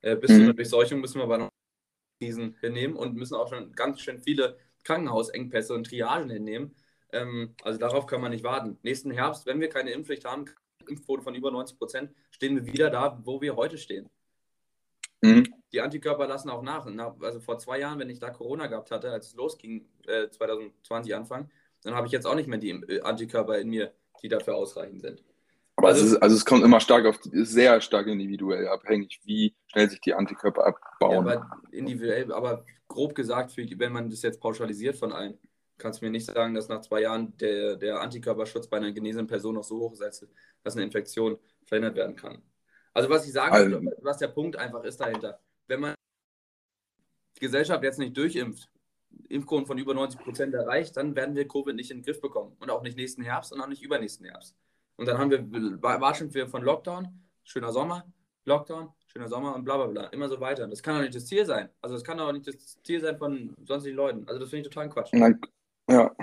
Äh, bis mhm. zu einer Durchseuchung müssen wir aber noch Krisen hinnehmen und müssen auch schon ganz schön viele Krankenhausengpässe und Triagen hinnehmen. Ähm, also darauf kann man nicht warten. Nächsten Herbst, wenn wir keine Impfpflicht haben, Impfquote von über 90 Prozent, stehen wir wieder da, wo wir heute stehen. Mhm. Die Antikörper lassen auch nach. Also vor zwei Jahren, wenn ich da Corona gehabt hatte, als es losging, äh, 2020 Anfang, dann habe ich jetzt auch nicht mehr die äh, Antikörper in mir, die dafür ausreichend sind. Aber also, es, ist, also es kommt immer stark auf, sehr stark individuell abhängig, wie schnell sich die Antikörper abbauen. Ja, aber individuell, aber grob gesagt, für, wenn man das jetzt pauschalisiert von allen, kannst du mir nicht sagen, dass nach zwei Jahren der, der Antikörperschutz bei einer genesenen Person noch so hoch ist, dass eine Infektion verhindert werden kann. Also was ich sagen also, will, was der Punkt einfach ist dahinter, wenn man die Gesellschaft jetzt nicht durchimpft, Impfquoten von über 90 Prozent erreicht, dann werden wir Covid nicht in den Griff bekommen. Und auch nicht nächsten Herbst und auch nicht übernächsten Herbst. Und dann haben wir, watschen wir von Lockdown, schöner Sommer, Lockdown, schöner Sommer und bla bla bla. Immer so weiter. Das kann doch nicht das Ziel sein. Also das kann doch nicht das Ziel sein von sonstigen Leuten. Also das finde ich total Quatsch. Nein. Ja.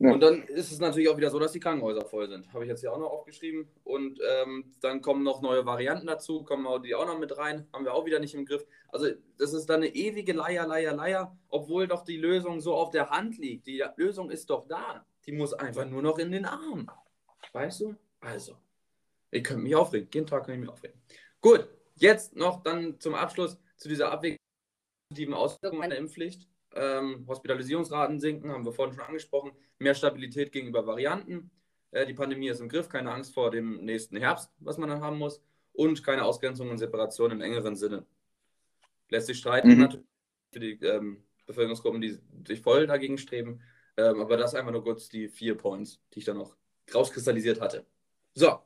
Ja. Und dann ist es natürlich auch wieder so, dass die Krankenhäuser voll sind. Habe ich jetzt hier auch noch aufgeschrieben. Und ähm, dann kommen noch neue Varianten dazu, kommen die auch noch mit rein. Haben wir auch wieder nicht im Griff. Also, das ist dann eine ewige Leier, Leier, Leier, obwohl doch die Lösung so auf der Hand liegt. Die Lösung ist doch da. Die muss einfach nur noch in den Arm. Weißt du? Also, ich könnte mich aufregen. Jeden Tag kann ich mich aufregen. Gut, jetzt noch dann zum Abschluss zu dieser abwegenden Auswirkung meiner Impfpflicht. Ähm, Hospitalisierungsraten sinken, haben wir vorhin schon angesprochen. Mehr Stabilität gegenüber Varianten. Äh, die Pandemie ist im Griff, keine Angst vor dem nächsten Herbst, was man dann haben muss. Und keine Ausgrenzung und Separation im engeren Sinne. Lässt sich streiten, mhm. natürlich für die ähm, Bevölkerungsgruppen, die sich voll dagegen streben. Ähm, aber das einfach nur kurz die vier Points, die ich dann noch rauskristallisiert hatte. So,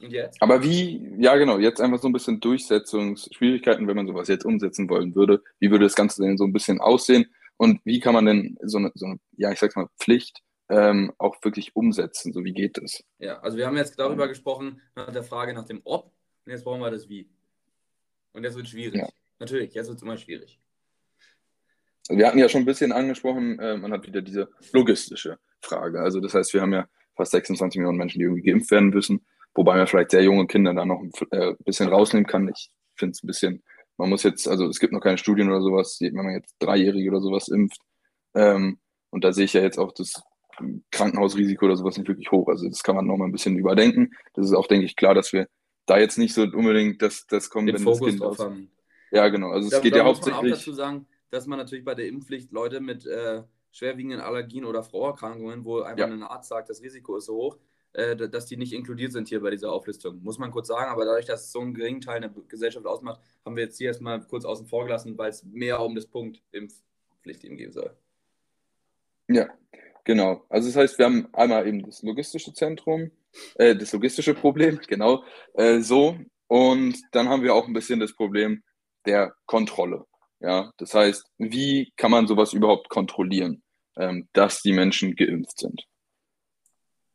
und jetzt? Aber wie, ja genau, jetzt einfach so ein bisschen Durchsetzungsschwierigkeiten, wenn man sowas jetzt umsetzen wollen würde. Wie würde das Ganze denn so ein bisschen aussehen? Und wie kann man denn so eine, so eine ja, ich sag's mal, Pflicht ähm, auch wirklich umsetzen? So, wie geht das? Ja, also wir haben jetzt darüber gesprochen, nach der Frage nach dem Ob, und jetzt brauchen wir das Wie. Und jetzt wird schwierig. Ja. Natürlich, jetzt wird es immer schwierig. Wir hatten ja schon ein bisschen angesprochen, äh, man hat wieder diese logistische Frage. Also das heißt, wir haben ja fast 26 Millionen Menschen, die irgendwie geimpft werden müssen. Wobei man vielleicht sehr junge Kinder da noch ein äh, bisschen rausnehmen kann. Ich finde es ein bisschen, man muss jetzt, also es gibt noch keine Studien oder sowas, wenn man jetzt Dreijährige oder sowas impft. Ähm, und da sehe ich ja jetzt auch das Krankenhausrisiko oder sowas nicht wirklich hoch. Also das kann man noch mal ein bisschen überdenken. Das ist auch, denke ich, klar, dass wir da jetzt nicht so unbedingt das, das kommt, Den wenn Fokus das Kind drauf haben. Ja, genau. Also es geht ja hauptsächlich. Man auch dazu sagen, dass man natürlich bei der Impfpflicht Leute mit äh, schwerwiegenden Allergien oder Vorerkrankungen, wo einfach ja. ein Arzt sagt, das Risiko ist so hoch, dass die nicht inkludiert sind hier bei dieser Auflistung. Muss man kurz sagen, aber dadurch, dass es so einen geringen Teil der Gesellschaft ausmacht, haben wir jetzt hier erstmal kurz außen vor gelassen, weil es mehr um das Punkt Impfpflicht eben gehen soll. Ja, genau. Also das heißt, wir haben einmal eben das logistische Zentrum, äh, das logistische Problem, genau, äh, so. Und dann haben wir auch ein bisschen das Problem der Kontrolle. Ja, das heißt, wie kann man sowas überhaupt kontrollieren, ähm, dass die Menschen geimpft sind?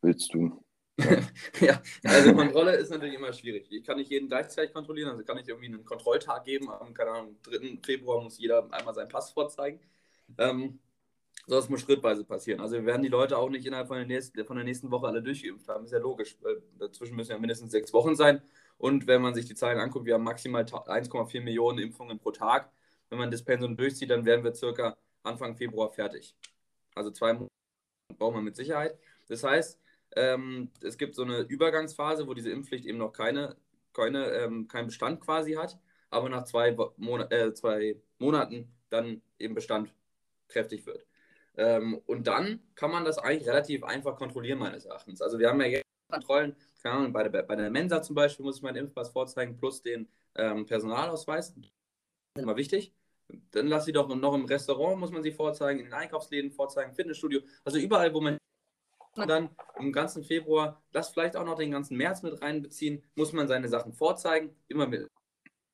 Willst du? ja, also Kontrolle ist natürlich immer schwierig. Ich kann nicht jeden gleichzeitig kontrollieren, also kann ich irgendwie einen Kontrolltag geben. Am keine Ahnung, 3. Februar muss jeder einmal sein Pass vorzeigen. Ähm, das muss schrittweise passieren. Also wir werden die Leute auch nicht innerhalb von der nächsten, von der nächsten Woche alle durchgeimpft haben. Ist ja logisch, weil dazwischen müssen ja mindestens sechs Wochen sein. Und wenn man sich die Zahlen anguckt, wir haben maximal 1,4 Millionen Impfungen pro Tag. Wenn man das Pensum durchzieht, dann wären wir circa Anfang Februar fertig. Also zwei Monate brauchen wir mit Sicherheit. Das heißt, ähm, es gibt so eine Übergangsphase, wo diese Impfpflicht eben noch keine, keine, ähm, keinen Bestand quasi hat, aber nach zwei, Monat, äh, zwei Monaten dann eben Bestand kräftig wird. Ähm, und dann kann man das eigentlich relativ einfach kontrollieren, meines Erachtens. Also wir haben ja jetzt Kontrollen, keine Ahnung, bei der, bei der Mensa zum Beispiel muss ich meinen Impfpass vorzeigen, plus den ähm, Personalausweis. Das ist immer wichtig. Dann lass sie doch noch im Restaurant, muss man sie vorzeigen, in den Einkaufsläden vorzeigen, Fitnessstudio. Also überall, wo man dann im ganzen Februar, das vielleicht auch noch den ganzen März mit reinbeziehen, muss man seine Sachen vorzeigen, immer mit,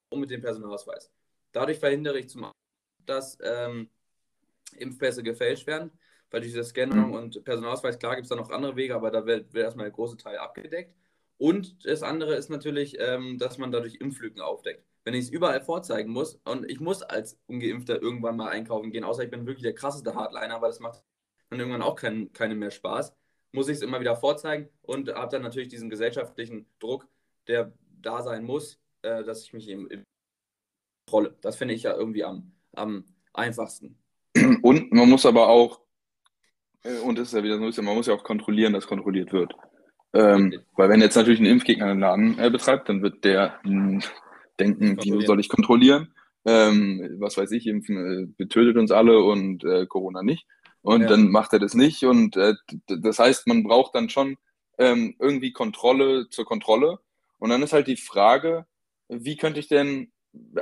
und mit dem Personalausweis. Dadurch verhindere ich zum einen, dass ähm, Impfpässe gefälscht werden, weil durch das Scanning und Personalausweis, klar gibt es da noch andere Wege, aber da wird, wird erstmal der große Teil abgedeckt. Und das andere ist natürlich, ähm, dass man dadurch Impflücken aufdeckt. Wenn ich es überall vorzeigen muss und ich muss als Ungeimpfter irgendwann mal einkaufen gehen, außer ich bin wirklich der krasseste Hardliner, aber das macht dann irgendwann auch kein, keine mehr Spaß, muss ich es immer wieder vorzeigen und habe dann natürlich diesen gesellschaftlichen Druck, der da sein muss, äh, dass ich mich eben rolle. Das finde ich ja irgendwie am, am einfachsten. Und man muss aber auch, äh, und das ist ja wieder so ein bisschen, man muss ja auch kontrollieren, dass kontrolliert wird. Ähm, weil wenn jetzt natürlich ein Impfgegner einen Laden äh, betreibt, dann wird der mh, hm, denken, wie soll ich kontrollieren? Ähm, was weiß ich, Impfen äh, betötet uns alle und äh, Corona nicht. Und ja. dann macht er das nicht. Und äh, das heißt, man braucht dann schon ähm, irgendwie Kontrolle zur Kontrolle. Und dann ist halt die Frage, wie könnte ich denn,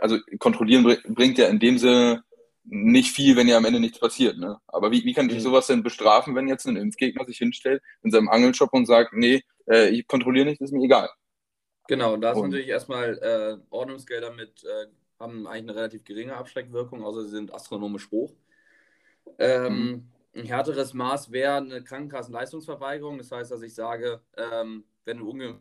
also kontrollieren bringt ja in dem Sinne nicht viel, wenn ja am Ende nichts passiert. Ne? Aber wie, wie kann ich mhm. sowas denn bestrafen, wenn jetzt ein Impfgegner sich hinstellt in seinem Angelshop und sagt, nee, äh, ich kontrolliere nicht, ist mir egal. Genau, und da ist natürlich erstmal äh, Ordnungsgelder mit, äh, haben eigentlich eine relativ geringe Abschreckwirkung, außer sie sind astronomisch hoch. Ähm, mhm. Ein härteres Maß wäre eine Krankenkassenleistungsverweigerung. Das heißt, dass ich sage, ähm, wenn du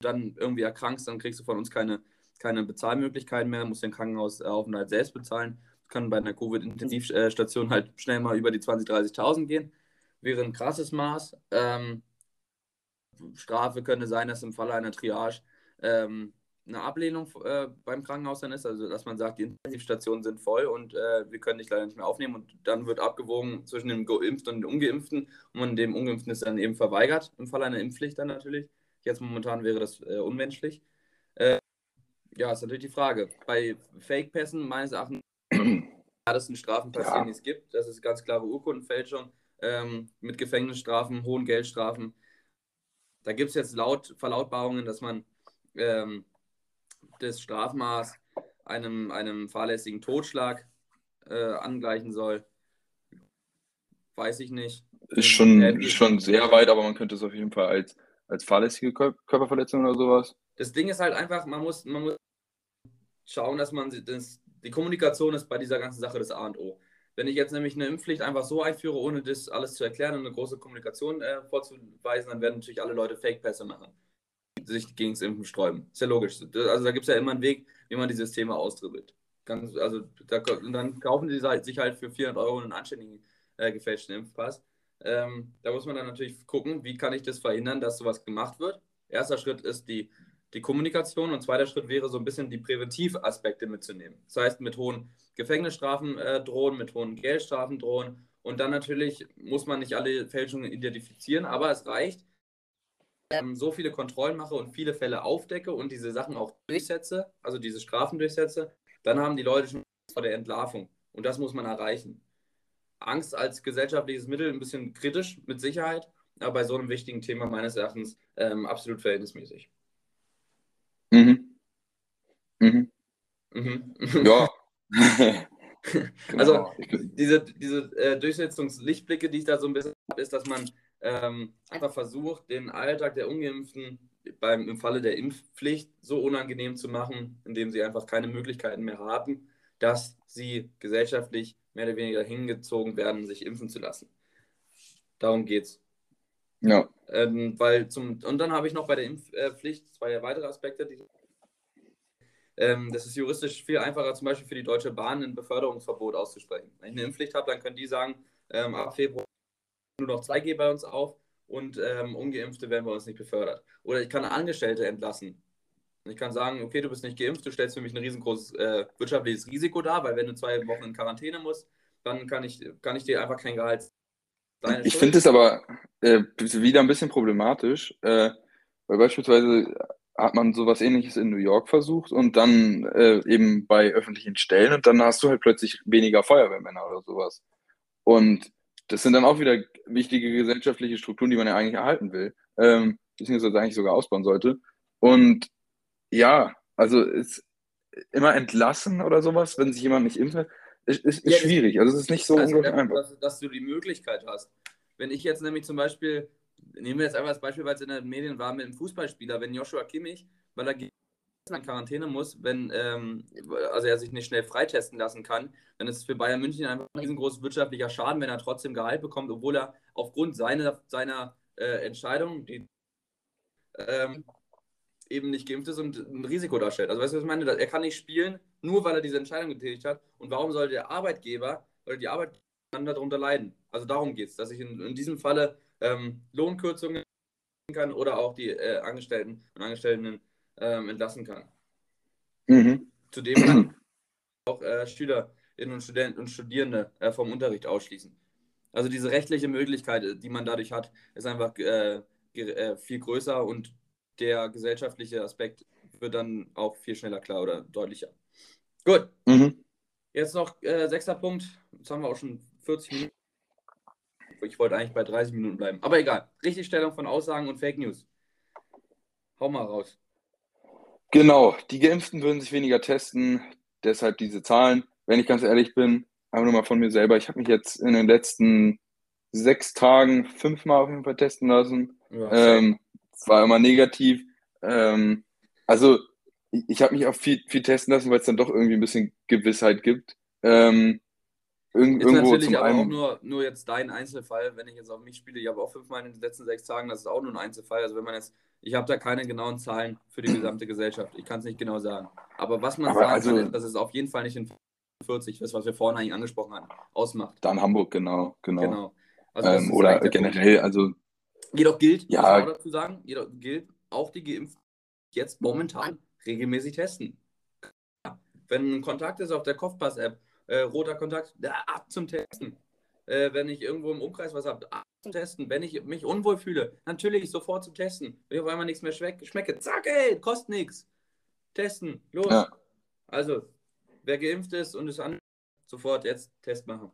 dann irgendwie erkrankst, dann kriegst du von uns keine, keine Bezahlmöglichkeiten mehr, musst den Krankenhausaufenthalt selbst bezahlen. Das kann bei einer Covid-Intensivstation halt schnell mal über die 20.000, 30.000 gehen. Wäre ein krasses Maß. Ähm, Strafe könnte sein, dass im Falle einer Triage ähm, eine Ablehnung äh, beim Krankenhaus dann ist, also dass man sagt, die Intensivstationen sind voll und äh, wir können dich leider nicht mehr aufnehmen und dann wird abgewogen zwischen dem Geimpften und dem Ungeimpften und man dem Ungeimpften ist dann eben verweigert, im Fall einer Impfpflicht dann natürlich. Jetzt momentan wäre das äh, unmenschlich. Äh, ja, ist natürlich die Frage. Bei Fake-Pässen meines Erachtens härtesten Strafen passieren, ja. die es gibt. Das ist ganz klare Urkundenfälschung ähm, mit Gefängnisstrafen, hohen Geldstrafen. Da gibt es jetzt laut Verlautbarungen, dass man ähm, das Strafmaß einem, einem fahrlässigen Totschlag äh, angleichen soll. Weiß ich nicht. Ist schon, ist schon sehr weit, aber man könnte es auf jeden Fall als, als fahrlässige Körperverletzung oder sowas. Das Ding ist halt einfach, man muss, man muss schauen, dass man das, die Kommunikation ist bei dieser ganzen Sache das A und O. Wenn ich jetzt nämlich eine Impfpflicht einfach so einführe, ohne das alles zu erklären und eine große Kommunikation äh, vorzuweisen, dann werden natürlich alle Leute Fake-Pässe machen sich gegen das Impfen sträuben. Ist ja logisch. Also da gibt es ja immer einen Weg, wie man die Systeme austribbelt. Ganz, also da, dann kaufen die sich halt für 400 Euro einen anständigen äh, gefälschten Impfpass. Ähm, da muss man dann natürlich gucken, wie kann ich das verhindern, dass sowas gemacht wird. Erster Schritt ist die, die Kommunikation und zweiter Schritt wäre so ein bisschen die Präventivaspekte mitzunehmen. Das heißt, mit hohen Gefängnisstrafen äh, drohen, mit hohen Geldstrafen drohen und dann natürlich muss man nicht alle Fälschungen identifizieren, aber es reicht, ähm, so viele Kontrollen mache und viele Fälle aufdecke und diese Sachen auch durchsetze, also diese Strafen durchsetze, dann haben die Leute schon Angst vor der Entlarvung. Und das muss man erreichen. Angst als gesellschaftliches Mittel ein bisschen kritisch, mit Sicherheit, aber bei so einem wichtigen Thema meines Erachtens ähm, absolut verhältnismäßig. Mhm. Mhm. Mhm. Ja. also diese, diese äh, Durchsetzungslichtblicke, die ich da so ein bisschen habe, ist, dass man ähm, einfach versucht, den Alltag der Ungeimpften beim, im Falle der Impfpflicht so unangenehm zu machen, indem sie einfach keine Möglichkeiten mehr haben, dass sie gesellschaftlich mehr oder weniger hingezogen werden, sich impfen zu lassen. Darum geht's. Ja. Ähm, weil zum, und dann habe ich noch bei der Impfpflicht zwei weitere Aspekte. Die, ähm, das ist juristisch viel einfacher, zum Beispiel für die Deutsche Bahn ein Beförderungsverbot auszusprechen. Wenn ich eine Impfpflicht habe, dann können die sagen, ähm, ab Februar nur noch 2G bei uns auf und ähm, Ungeimpfte werden bei uns nicht befördert. Oder ich kann Angestellte entlassen. Ich kann sagen, okay, du bist nicht geimpft, du stellst für mich ein riesengroßes äh, wirtschaftliches Risiko dar, weil wenn du zwei Wochen in Quarantäne musst, dann kann ich, kann ich dir einfach kein Gehalt. Ich finde es aber äh, wieder ein bisschen problematisch, äh, weil beispielsweise hat man sowas ähnliches in New York versucht und dann äh, eben bei öffentlichen Stellen und dann hast du halt plötzlich weniger Feuerwehrmänner oder sowas. Und das sind dann auch wieder wichtige gesellschaftliche Strukturen, die man ja eigentlich erhalten will, ähm, beziehungsweise eigentlich sogar ausbauen sollte. Und ja, also ist immer entlassen oder sowas, wenn sich jemand nicht impft, ist, ist, ist ja, schwierig. Also es ist nicht so also, unglaublich einfach. Dass, dass, du die Möglichkeit hast. Wenn ich jetzt nämlich zum Beispiel, nehmen wir jetzt einfach das Beispiel, weil es in den Medien war, mit einem Fußballspieler, wenn Joshua Kimmich, weil er in Quarantäne muss, wenn ähm, also er sich nicht schnell freitesten lassen kann, dann ist es für Bayern München einfach ein riesengroßes wirtschaftlicher Schaden, wenn er trotzdem Gehalt bekommt, obwohl er aufgrund seiner, seiner äh, Entscheidung, die ähm, eben nicht geimpft ist und ein Risiko darstellt. Also weißt du, was ich meine? Er kann nicht spielen, nur weil er diese Entscheidung getätigt hat. Und warum sollte der Arbeitgeber oder die Arbeitgeber darunter leiden? Also darum geht es, dass ich in, in diesem Falle ähm, Lohnkürzungen kann oder auch die äh, Angestellten und Angestellten ähm, entlassen kann. Mhm. Zudem kann auch äh, Schüler und, Studenten und Studierende äh, vom Unterricht ausschließen. Also diese rechtliche Möglichkeit, äh, die man dadurch hat, ist einfach äh, äh, viel größer und der gesellschaftliche Aspekt wird dann auch viel schneller klar oder deutlicher. Gut. Mhm. Jetzt noch äh, sechster Punkt. Jetzt haben wir auch schon 40 Minuten. Ich wollte eigentlich bei 30 Minuten bleiben. Aber egal. Richtigstellung von Aussagen und Fake News. Hau mal raus. Genau. Die Geimpften würden sich weniger testen. Deshalb diese Zahlen. Wenn ich ganz ehrlich bin, einfach nur mal von mir selber. Ich habe mich jetzt in den letzten sechs Tagen fünfmal auf jeden Fall testen lassen. Ja, ähm, war immer negativ. Ähm, also ich, ich habe mich auch viel, viel testen lassen, weil es dann doch irgendwie ein bisschen Gewissheit gibt. Ähm, Irgend, ist irgendwo natürlich aber auch nur, nur jetzt dein Einzelfall, wenn ich jetzt auf mich spiele. Ich habe auch fünfmal in den letzten sechs Tagen, das ist auch nur ein Einzelfall. Also wenn man jetzt, ich habe da keine genauen Zahlen für die gesamte Gesellschaft. Ich kann es nicht genau sagen. Aber was man aber sagen also, kann, ist, dass es auf jeden Fall nicht in 40, das, was wir vorhin eigentlich angesprochen haben, ausmacht. Dann Hamburg, genau, genau. genau. Also ähm, oder generell, also. Jedoch gilt, ja, muss dazu sagen, jedoch gilt auch die Geimpften jetzt momentan regelmäßig testen. Wenn ein Kontakt ist auf der Kopfpass-App, äh, roter Kontakt, ab zum Testen. Äh, wenn ich irgendwo im Umkreis was habe, ab zum Testen. Wenn ich mich unwohl fühle, natürlich sofort zum Testen. Wenn ich auf einmal nichts mehr schmecke, zack, ey, kostet nichts. Testen, los. Ja. Also, wer geimpft ist und es an, sofort jetzt Test machen.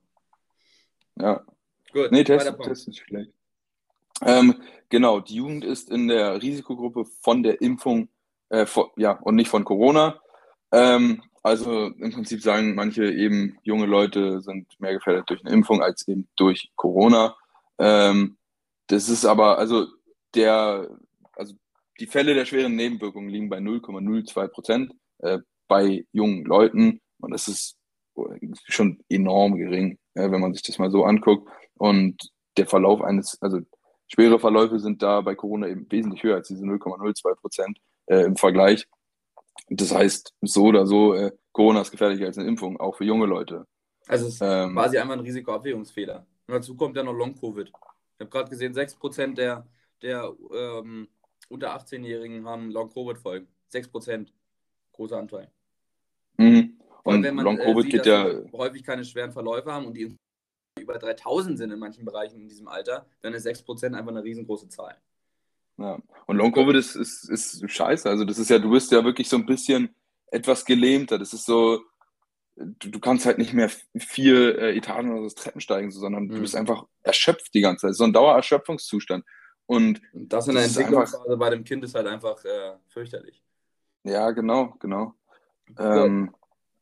Ja. Gut, nee, Test, Test ist schlecht. Ähm, genau, die Jugend ist in der Risikogruppe von der Impfung, äh, von, ja, und nicht von Corona. Ähm, also im Prinzip sagen manche eben, junge Leute sind mehr gefährdet durch eine Impfung als eben durch Corona. Ähm, das ist aber, also der, also die Fälle der schweren Nebenwirkungen liegen bei 0,02 Prozent äh, bei jungen Leuten und das ist schon enorm gering, äh, wenn man sich das mal so anguckt. Und der Verlauf eines, also schwere Verläufe sind da bei Corona eben wesentlich höher als diese 0,02 Prozent äh, im Vergleich. Das heißt, so oder so, äh, Corona ist gefährlicher als eine Impfung, auch für junge Leute. Also es ist ähm, quasi einmal ein Risikoabwägungsfehler. Und dazu kommt ja noch Long-Covid. Ich habe gerade gesehen, 6% der, der ähm, unter 18-Jährigen haben Long-Covid-Folgen. 6%. Großer Anteil. Mhm. Und Long-Covid äh, geht ja. häufig keine schweren Verläufe haben und die über 3000 sind in manchen Bereichen in diesem Alter, dann ist 6% einfach eine riesengroße Zahl. Ja. Und Long-Covid ist, ist, ist scheiße. Also, das ist ja, du bist ja wirklich so ein bisschen etwas gelähmter. Das ist so, du, du kannst halt nicht mehr vier äh, Etagen oder so Treppen steigen, sondern mhm. du bist einfach erschöpft die ganze Zeit. So ein Dauererschöpfungszustand. Und das in der Entwicklungsphase bei dem Kind ist halt einfach äh, fürchterlich. Ja, genau, genau. Ähm,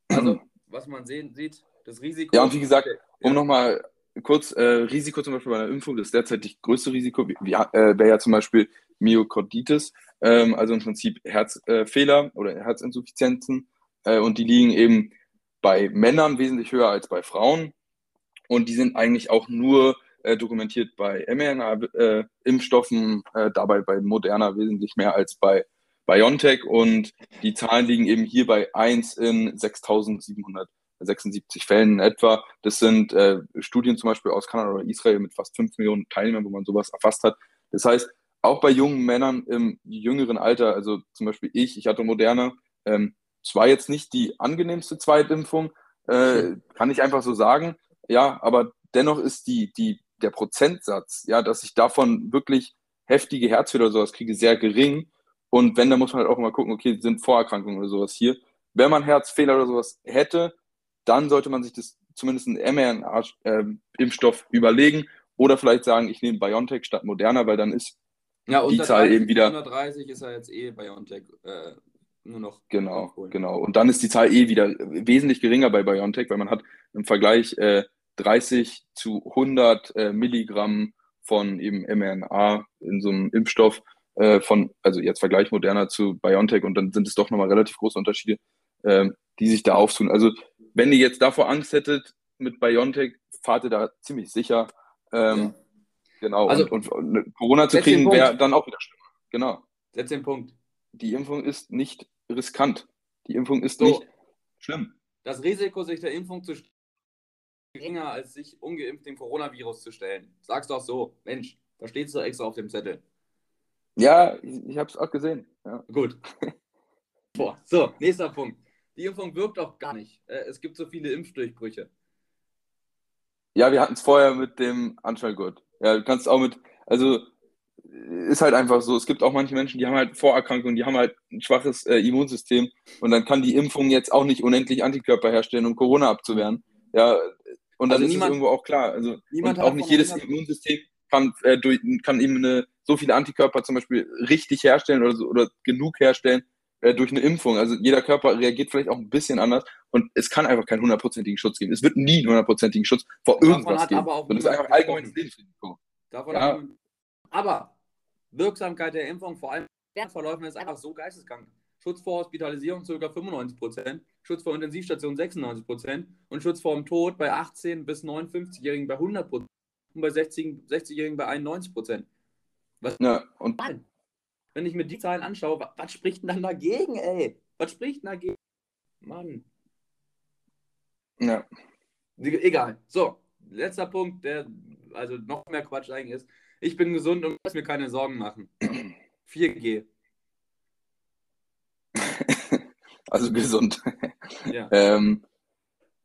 also, was man sehen, sieht, das Risiko. Ja, und wie gesagt, um ja. nochmal kurz, äh, Risiko zum Beispiel bei einer Impfung, das derzeit das größte Risiko äh, wäre ja zum Beispiel Myokarditis, ähm, also im Prinzip Herzfehler äh, oder Herzinsuffizienzen. Äh, und die liegen eben bei Männern wesentlich höher als bei Frauen. Und die sind eigentlich auch nur äh, dokumentiert bei mRNA-Impfstoffen, äh, dabei bei Moderna wesentlich mehr als bei BioNTech. Und die Zahlen liegen eben hier bei 1 in 6700 76 Fällen in etwa. Das sind äh, Studien zum Beispiel aus Kanada oder Israel mit fast 5 Millionen Teilnehmern, wo man sowas erfasst hat. Das heißt, auch bei jungen Männern im jüngeren Alter, also zum Beispiel ich, ich hatte Moderna, ähm, es war jetzt nicht die angenehmste Zweitimpfung, äh, kann ich einfach so sagen, ja, aber dennoch ist die, die, der Prozentsatz, ja, dass ich davon wirklich heftige Herzfehler oder sowas kriege, sehr gering. Und wenn, dann muss man halt auch mal gucken, okay, sind Vorerkrankungen oder sowas hier. Wenn man Herzfehler oder sowas hätte, dann sollte man sich das zumindest einen mRNA-Impfstoff überlegen oder vielleicht sagen, ich nehme BioNTech statt Moderna, weil dann ist ja, die Zahl 30, eben wieder. 130 ist ja jetzt eh BioNTech äh, nur noch. Genau, abholen. genau. Und dann ist die Zahl eh wieder wesentlich geringer bei BioNTech, weil man hat im Vergleich äh, 30 zu 100 äh, Milligramm von eben mRNA in so einem Impfstoff äh, von, also jetzt Vergleich Moderna zu BioNTech und dann sind es doch nochmal relativ große Unterschiede, äh, die sich da auftun. Also wenn ihr jetzt davor Angst hättet mit BioNTech, fahrt ihr da ziemlich sicher. Ähm, ja. Genau, also, und, und, und Corona zu kriegen wäre dann auch wieder schlimmer. Genau. Setz den Punkt. Die Impfung ist nicht riskant. Die Impfung ist so, nicht schlimm. Das Risiko, sich der Impfung zu stellen, geringer als sich ungeimpft dem Coronavirus zu stellen. Sag's doch so. Mensch, da steht es doch extra auf dem Zettel. Ja, ich, ich habe es auch gesehen. Ja. Gut. Boah, so, nächster Punkt. die Impfung wirkt doch gar nicht. Äh, es gibt so viele Impfdurchbrüche. Ja, wir hatten es vorher mit dem Anschnallgurt. Ja, du kannst auch mit, also ist halt einfach so. Es gibt auch manche Menschen, die haben halt Vorerkrankungen, die haben halt ein schwaches äh, Immunsystem und dann kann die Impfung jetzt auch nicht unendlich Antikörper herstellen, um Corona abzuwehren. Ja, und dann also ist niemand, es irgendwo auch klar. Also und auch nicht jedes Immunsystem kann, äh, durch, kann eben eine, so viele Antikörper zum Beispiel richtig herstellen oder, so, oder genug herstellen äh, durch eine Impfung. Also jeder Körper reagiert vielleicht auch ein bisschen anders und es kann einfach keinen hundertprozentigen Schutz geben. Es wird nie einen hundertprozentigen Schutz vor irgendwas geben. Aber auch und das ist einfach allgemeines Lebensrisiko. Davon ja. Aber Wirksamkeit der Impfung, vor allem Verläufen, ist einfach so geisteskrank. Schutz vor Hospitalisierung ca. 95%, Schutz vor Intensivstationen 96% und Schutz vor dem Tod bei 18- bis 59-Jährigen bei 100% und bei 60-Jährigen 60 bei 91%. Was? Ja, und. Wenn ich mir die Zahlen anschaue, was, was spricht denn dann dagegen, ey? Was spricht denn dagegen? Mann. Ja. Egal. So, letzter Punkt, der also noch mehr Quatsch eigentlich ist. Ich bin gesund und muss mir keine Sorgen machen. 4G. Also gesund. Ja. ähm,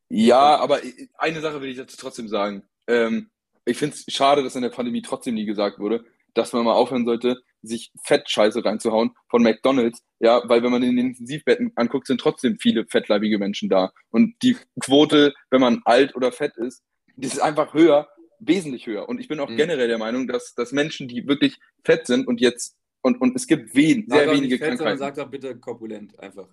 ja, aber eine Sache will ich dazu trotzdem sagen. Ähm, ich finde es schade, dass in der Pandemie trotzdem nie gesagt wurde, dass man mal aufhören sollte, sich Fettscheiße reinzuhauen von McDonalds. Ja, weil wenn man in den Intensivbetten anguckt, sind trotzdem viele fettleibige Menschen da. Und die Quote, wenn man alt oder fett ist, die ist einfach höher, wesentlich höher. Und ich bin auch mhm. generell der Meinung, dass, dass Menschen, die wirklich fett sind und jetzt, und, und es gibt wen, sehr wenige fett, Krankheiten. Sag doch bitte korpulent einfach.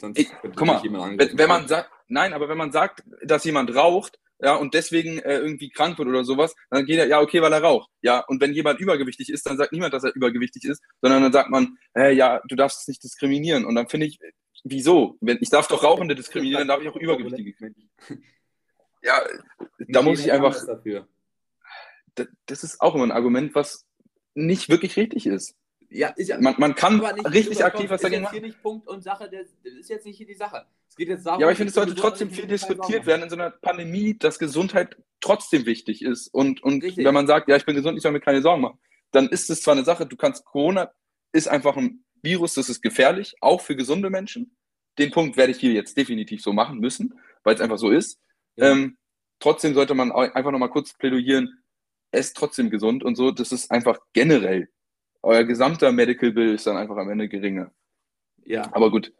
Sonst ich, guck mal, wenn, wenn man sagt, nein, aber wenn man sagt, dass jemand raucht, ja, und deswegen äh, irgendwie krank wird oder sowas, dann geht er, ja, okay, weil er raucht. Ja, und wenn jemand übergewichtig ist, dann sagt niemand, dass er übergewichtig ist, sondern dann sagt man, äh, ja, du darfst es nicht diskriminieren. Und dann finde ich, wieso? Wenn, ich darf doch Rauchende diskriminieren, dann darf ich auch übergewichtige. Ja, da muss ich einfach. Das ist auch immer ein Argument, was nicht wirklich richtig ist. Ja, ist ja, man, man kann richtig aktiv was dagegen machen. Das ist jetzt hier nicht Punkt und Sache, das ist jetzt nicht hier die Sache. Es geht jetzt darum, ja, aber ich finde, es sollte trotzdem viel diskutiert werden in so einer Pandemie, dass Gesundheit trotzdem wichtig ist. Und, und wenn man sagt, ja, ich bin gesund, ich soll mir keine Sorgen machen, dann ist es zwar eine Sache, du kannst, Corona ist einfach ein Virus, das ist gefährlich, auch für gesunde Menschen. Den Punkt werde ich hier jetzt definitiv so machen müssen, weil es einfach so ist. Ja. Ähm, trotzdem sollte man einfach nochmal kurz plädoyieren, es ist trotzdem gesund und so, das ist einfach generell euer gesamter Medical Bill ist dann einfach am Ende geringer. Ja. Aber gut.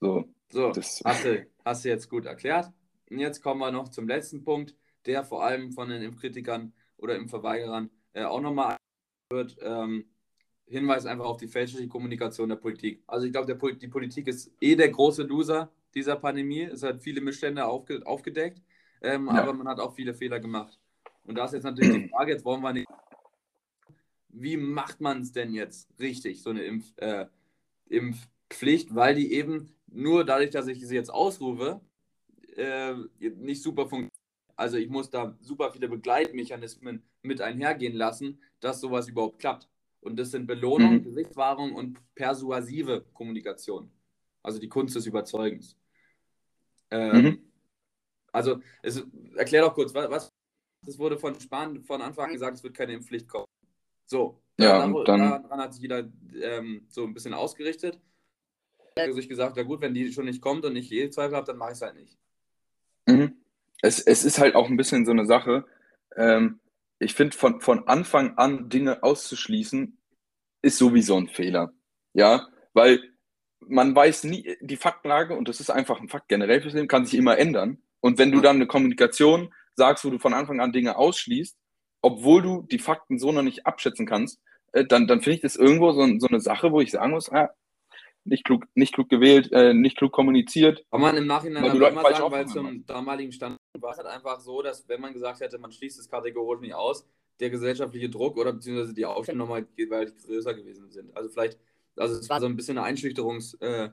So, so das. Hast, du, hast du jetzt gut erklärt. Und jetzt kommen wir noch zum letzten Punkt, der vor allem von den Impfkritikern oder Impfverweigerern äh, auch nochmal wird. Ähm, Hinweis einfach auf die fälschliche Kommunikation der Politik. Also ich glaube, die Politik ist eh der große Loser dieser Pandemie. Es hat viele Missstände aufge aufgedeckt, ähm, ja. aber man hat auch viele Fehler gemacht. Und da ist jetzt natürlich die Frage, jetzt wollen wir nicht wie macht man es denn jetzt richtig, so eine Impf, äh, Impfpflicht, weil die eben nur dadurch, dass ich sie jetzt ausrufe, äh, nicht super funktioniert. Also ich muss da super viele Begleitmechanismen mit einhergehen lassen, dass sowas überhaupt klappt. Und das sind Belohnung, mhm. Gesichtswahrung und persuasive Kommunikation. Also die Kunst des Überzeugens. Ähm, mhm. Also es, erklär doch kurz, was, was das wurde von Spahn von Anfang an gesagt, es wird keine Impfpflicht kommen. So, ja, daran, dann, daran hat sich jeder ähm, so ein bisschen ausgerichtet. Er hat sich gesagt, ja gut, wenn die schon nicht kommt und ich je Zweifel habe, dann mache ich es halt nicht. Mhm. Es, es ist halt auch ein bisschen so eine Sache. Ähm, ich finde, von, von Anfang an Dinge auszuschließen, ist sowieso ein Fehler. Ja, weil man weiß nie, die Faktenlage, und das ist einfach ein Fakt generell fürs Leben, kann sich immer ändern. Und wenn du dann eine Kommunikation sagst, wo du von Anfang an Dinge ausschließt, obwohl du die Fakten so noch nicht abschätzen kannst, äh, dann, dann finde ich das irgendwo so, so, eine Sache, wo ich sagen muss, ah, nicht klug, nicht klug gewählt, äh, nicht klug kommuniziert. Kann man im Nachhinein aber immer sagen, weil zum damaligen Stand war es halt einfach so, dass wenn man gesagt hätte, man schließt es kategorisch nicht aus, der gesellschaftliche Druck oder beziehungsweise die Aufstände nochmal gewaltig größer gewesen sind. Also vielleicht, also es war so ein bisschen eine Einschüchterungs- äh,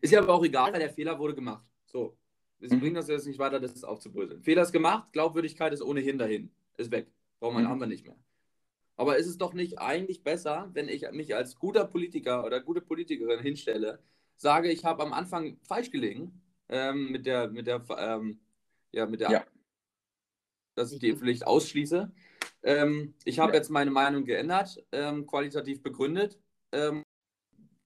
Ist ja aber auch egal, weil der Fehler wurde gemacht. So. Es mhm. bringt uns jetzt nicht weiter, das aufzubröseln. Fehler ist gemacht, Glaubwürdigkeit ist ohnehin dahin. Ist weg. Brauchen wir, mhm. haben wir nicht mehr. Aber ist es doch nicht eigentlich besser, wenn ich mich als guter Politiker oder gute Politikerin hinstelle, sage, ich habe am Anfang falsch gelegen ähm, mit der, mit der, ähm, ja, mit der, ja. dass ich die Impfpflicht ausschließe. Ähm, ich habe ja. jetzt meine Meinung geändert, ähm, qualitativ begründet.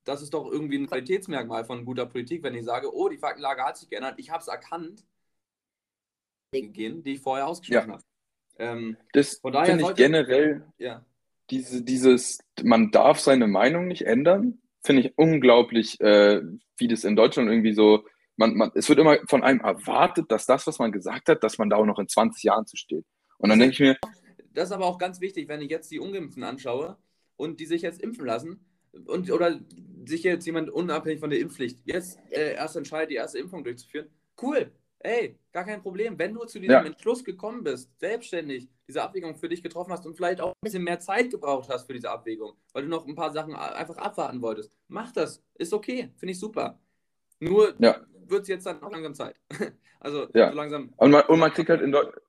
Das ist doch irgendwie ein Qualitätsmerkmal von guter Politik, wenn ich sage, oh, die Faktenlage hat sich geändert, ich habe es erkannt, gehen, die ich vorher ausgeschlossen Ja. habe. Ähm, Das Von daher finde ich sollte- generell, ja. diese, dieses, man darf seine Meinung nicht ändern, finde ich unglaublich, äh, wie das in Deutschland irgendwie so, man, man, es wird immer von einem erwartet, dass das, was man gesagt hat, dass man da auch noch in 20 Jahren zu steht. Und dann denke ich mir, Das ist aber auch ganz wichtig, wenn ich jetzt die Ungeimpften anschaue und die sich jetzt impfen lassen und oder sich jetzt jemand unabhängig von der Impfpflicht jetzt äh, erst entscheidet, die erste Impfung durchzuführen. Cool. Ey, gar kein Problem. Wenn du zu diesem Ja. Entschluss gekommen bist, selbstständig diese Abwägung für dich getroffen hast und vielleicht auch ein bisschen mehr Zeit gebraucht hast für diese Abwägung, weil du noch ein paar Sachen einfach abwarten wolltest, mach das. Ist okay. Finde ich super. Nur Ja. wird es jetzt dann auch langsam Zeit. Also Ja. so langsam. Und man, und man kriegt halt in Deutschland,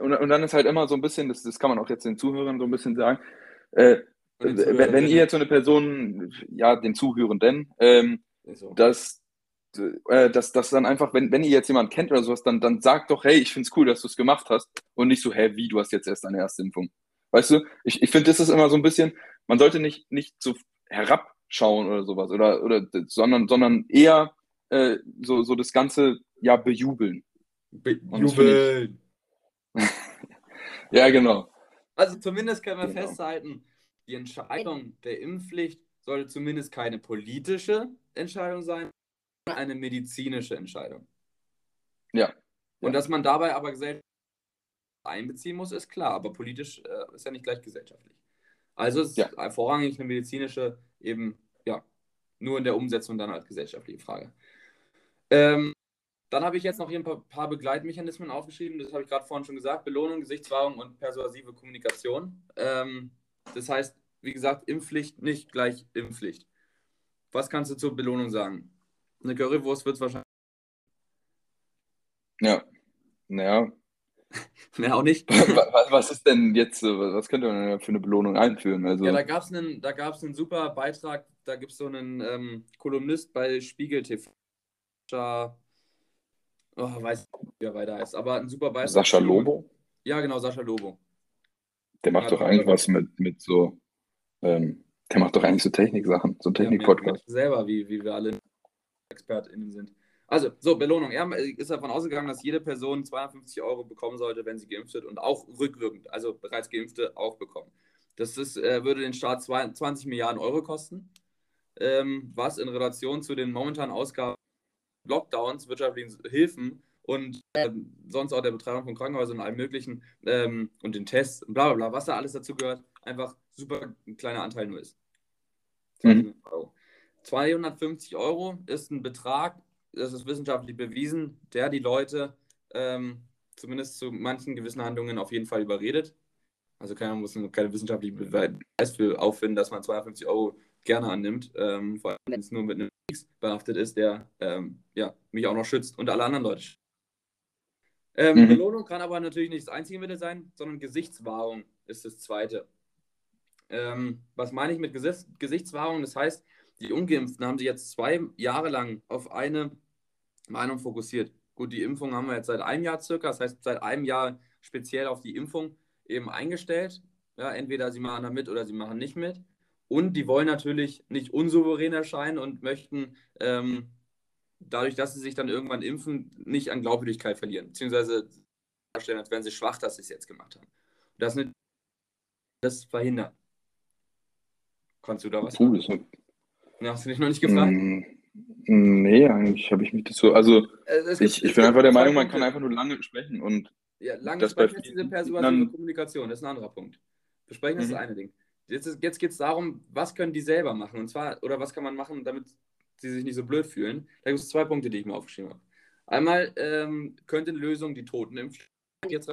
und, und dann ist halt immer so ein bisschen, das, das kann man auch jetzt den Zuhörern so ein bisschen sagen, äh, wenn, wenn Zuhörerinnen- ihr jetzt so eine Person, ja, den Zuhörenden, ähm, so. dass, äh, dass, dass dann einfach, wenn, wenn ihr jetzt jemanden kennt oder sowas, dann, dann sagt doch, hey, ich finde es cool, dass du es gemacht hast und nicht so, hä, wie, du hast jetzt erst deine erste Impfung. Weißt du, ich, ich finde, das ist immer so ein bisschen, man sollte nicht, nicht so herabschauen oder sowas, oder, oder, sondern, sondern eher äh, so, so das Ganze, ja, bejubeln. Bejubeln. Ja, genau. Also zumindest können wir Genau. festhalten, die Entscheidung der Impfpflicht sollte zumindest keine politische Entscheidung sein, sondern eine medizinische Entscheidung. Ja. Und Ja. dass man dabei aber gesellschaftlich einbeziehen muss, ist klar, aber politisch äh, ist ja nicht gleich gesellschaftlich. Also es ist Ja. vorrangig eine medizinische, eben, ja, nur in der Umsetzung dann als gesellschaftliche Frage. Ähm, dann habe ich jetzt noch hier ein paar, paar Begleitmechanismen aufgeschrieben. Das habe ich gerade vorhin schon gesagt. Belohnung, Gesichtswahrung und persuasive Kommunikation. Ähm, das heißt, wie gesagt, Impfpflicht nicht gleich Impfpflicht. Was kannst du zur Belohnung sagen? Eine Currywurst wird es wahrscheinlich Ja. Naja, mehr auch nicht. wa- wa- was ist denn jetzt, so- was könnte man denn für eine Belohnung einführen? Also, Ja, da gab es einen, da gab's einen super Beitrag. Da gibt es so einen ähm, Kolumnist bei Spiegel TV. Sascha- Oh, weiß nicht, wie er weiter heißt, aber ein super Beitrag. Sascha Lobo, Ja, genau, Sascha Lobo. Der macht Ja, doch eigentlich was mit, mit so, ähm, der macht doch eigentlich so Techniksachen, so Ja, Technik-Podcast. selber, wie, wie wir alle ExpertInnen sind. Also, so, Belohnung. Er ist davon ausgegangen, dass jede Person 250 Euro bekommen sollte, wenn sie geimpft wird und auch rückwirkend, also bereits Geimpfte auch bekommen. Das ist, äh, würde den Staat zwei- 20 Milliarden Euro kosten, ähm, was in Relation zu den momentanen Ausgaben Lockdowns, wirtschaftlichen Hilfen und ähm, sonst auch der Betreibung von Krankenhäusern und allem Möglichen ähm, und den Tests und bla bla bla, was da alles dazu gehört, einfach super ein kleiner Anteil nur ist. 20 Euro. 250 Euro ist ein Betrag, das ist wissenschaftlich bewiesen, der die Leute ähm, zumindest zu manchen gewissen Handlungen auf jeden Fall überredet. Also keiner muss keine wissenschaftliche Beweis für auffinden, dass man 250 Euro gerne annimmt, ähm, vor allem wenn es nur mit einem X behaftet ist, der ähm, ja, mich auch noch schützt und alle anderen Leute schützt. Ähm, Mhm. Belohnung kann aber natürlich nicht das einzige Mittel sein, sondern Gesichtswahrung ist das zweite. Ähm, was meine ich mit Gesichts Gesichtswahrung? Das heißt, die Ungeimpften haben sich jetzt zwei Jahre lang auf eine Meinung fokussiert. Gut, die Impfung haben wir jetzt seit einem Jahr circa, das heißt seit einem Jahr speziell auf die Impfung eben eingestellt. Ja, entweder sie machen da mit oder sie machen nicht mit. Und die wollen natürlich nicht unsouverän erscheinen und möchten ähm, dadurch, dass sie sich dann irgendwann impfen, nicht an Glaubwürdigkeit verlieren, beziehungsweise darstellen, als wären sie schwach, dass sie es jetzt gemacht haben. Und das, nicht, das verhindern. Kannst du da was Puh, das ist Ja, hast du dich noch nicht gefragt? Mm, Nee, eigentlich habe ich mich das so. Also, Äh, es ich, ich bin einfach der Meinung, man kann einfach nur lange sprechen und Ja, lange sprechen ist diese persuasive Kommunikation, das ist ein anderer Punkt. Besprechen ist Mhm. das eine Ding. Jetzt, ist- jetzt geht es darum, was können die selber machen? Und zwar, oder was kann man machen, damit sie sich nicht so blöd fühlen? Da gibt es zwei Punkte, die ich mir aufgeschrieben habe. Einmal ähm, könnte eine Lösung die Totenimpfung jetzt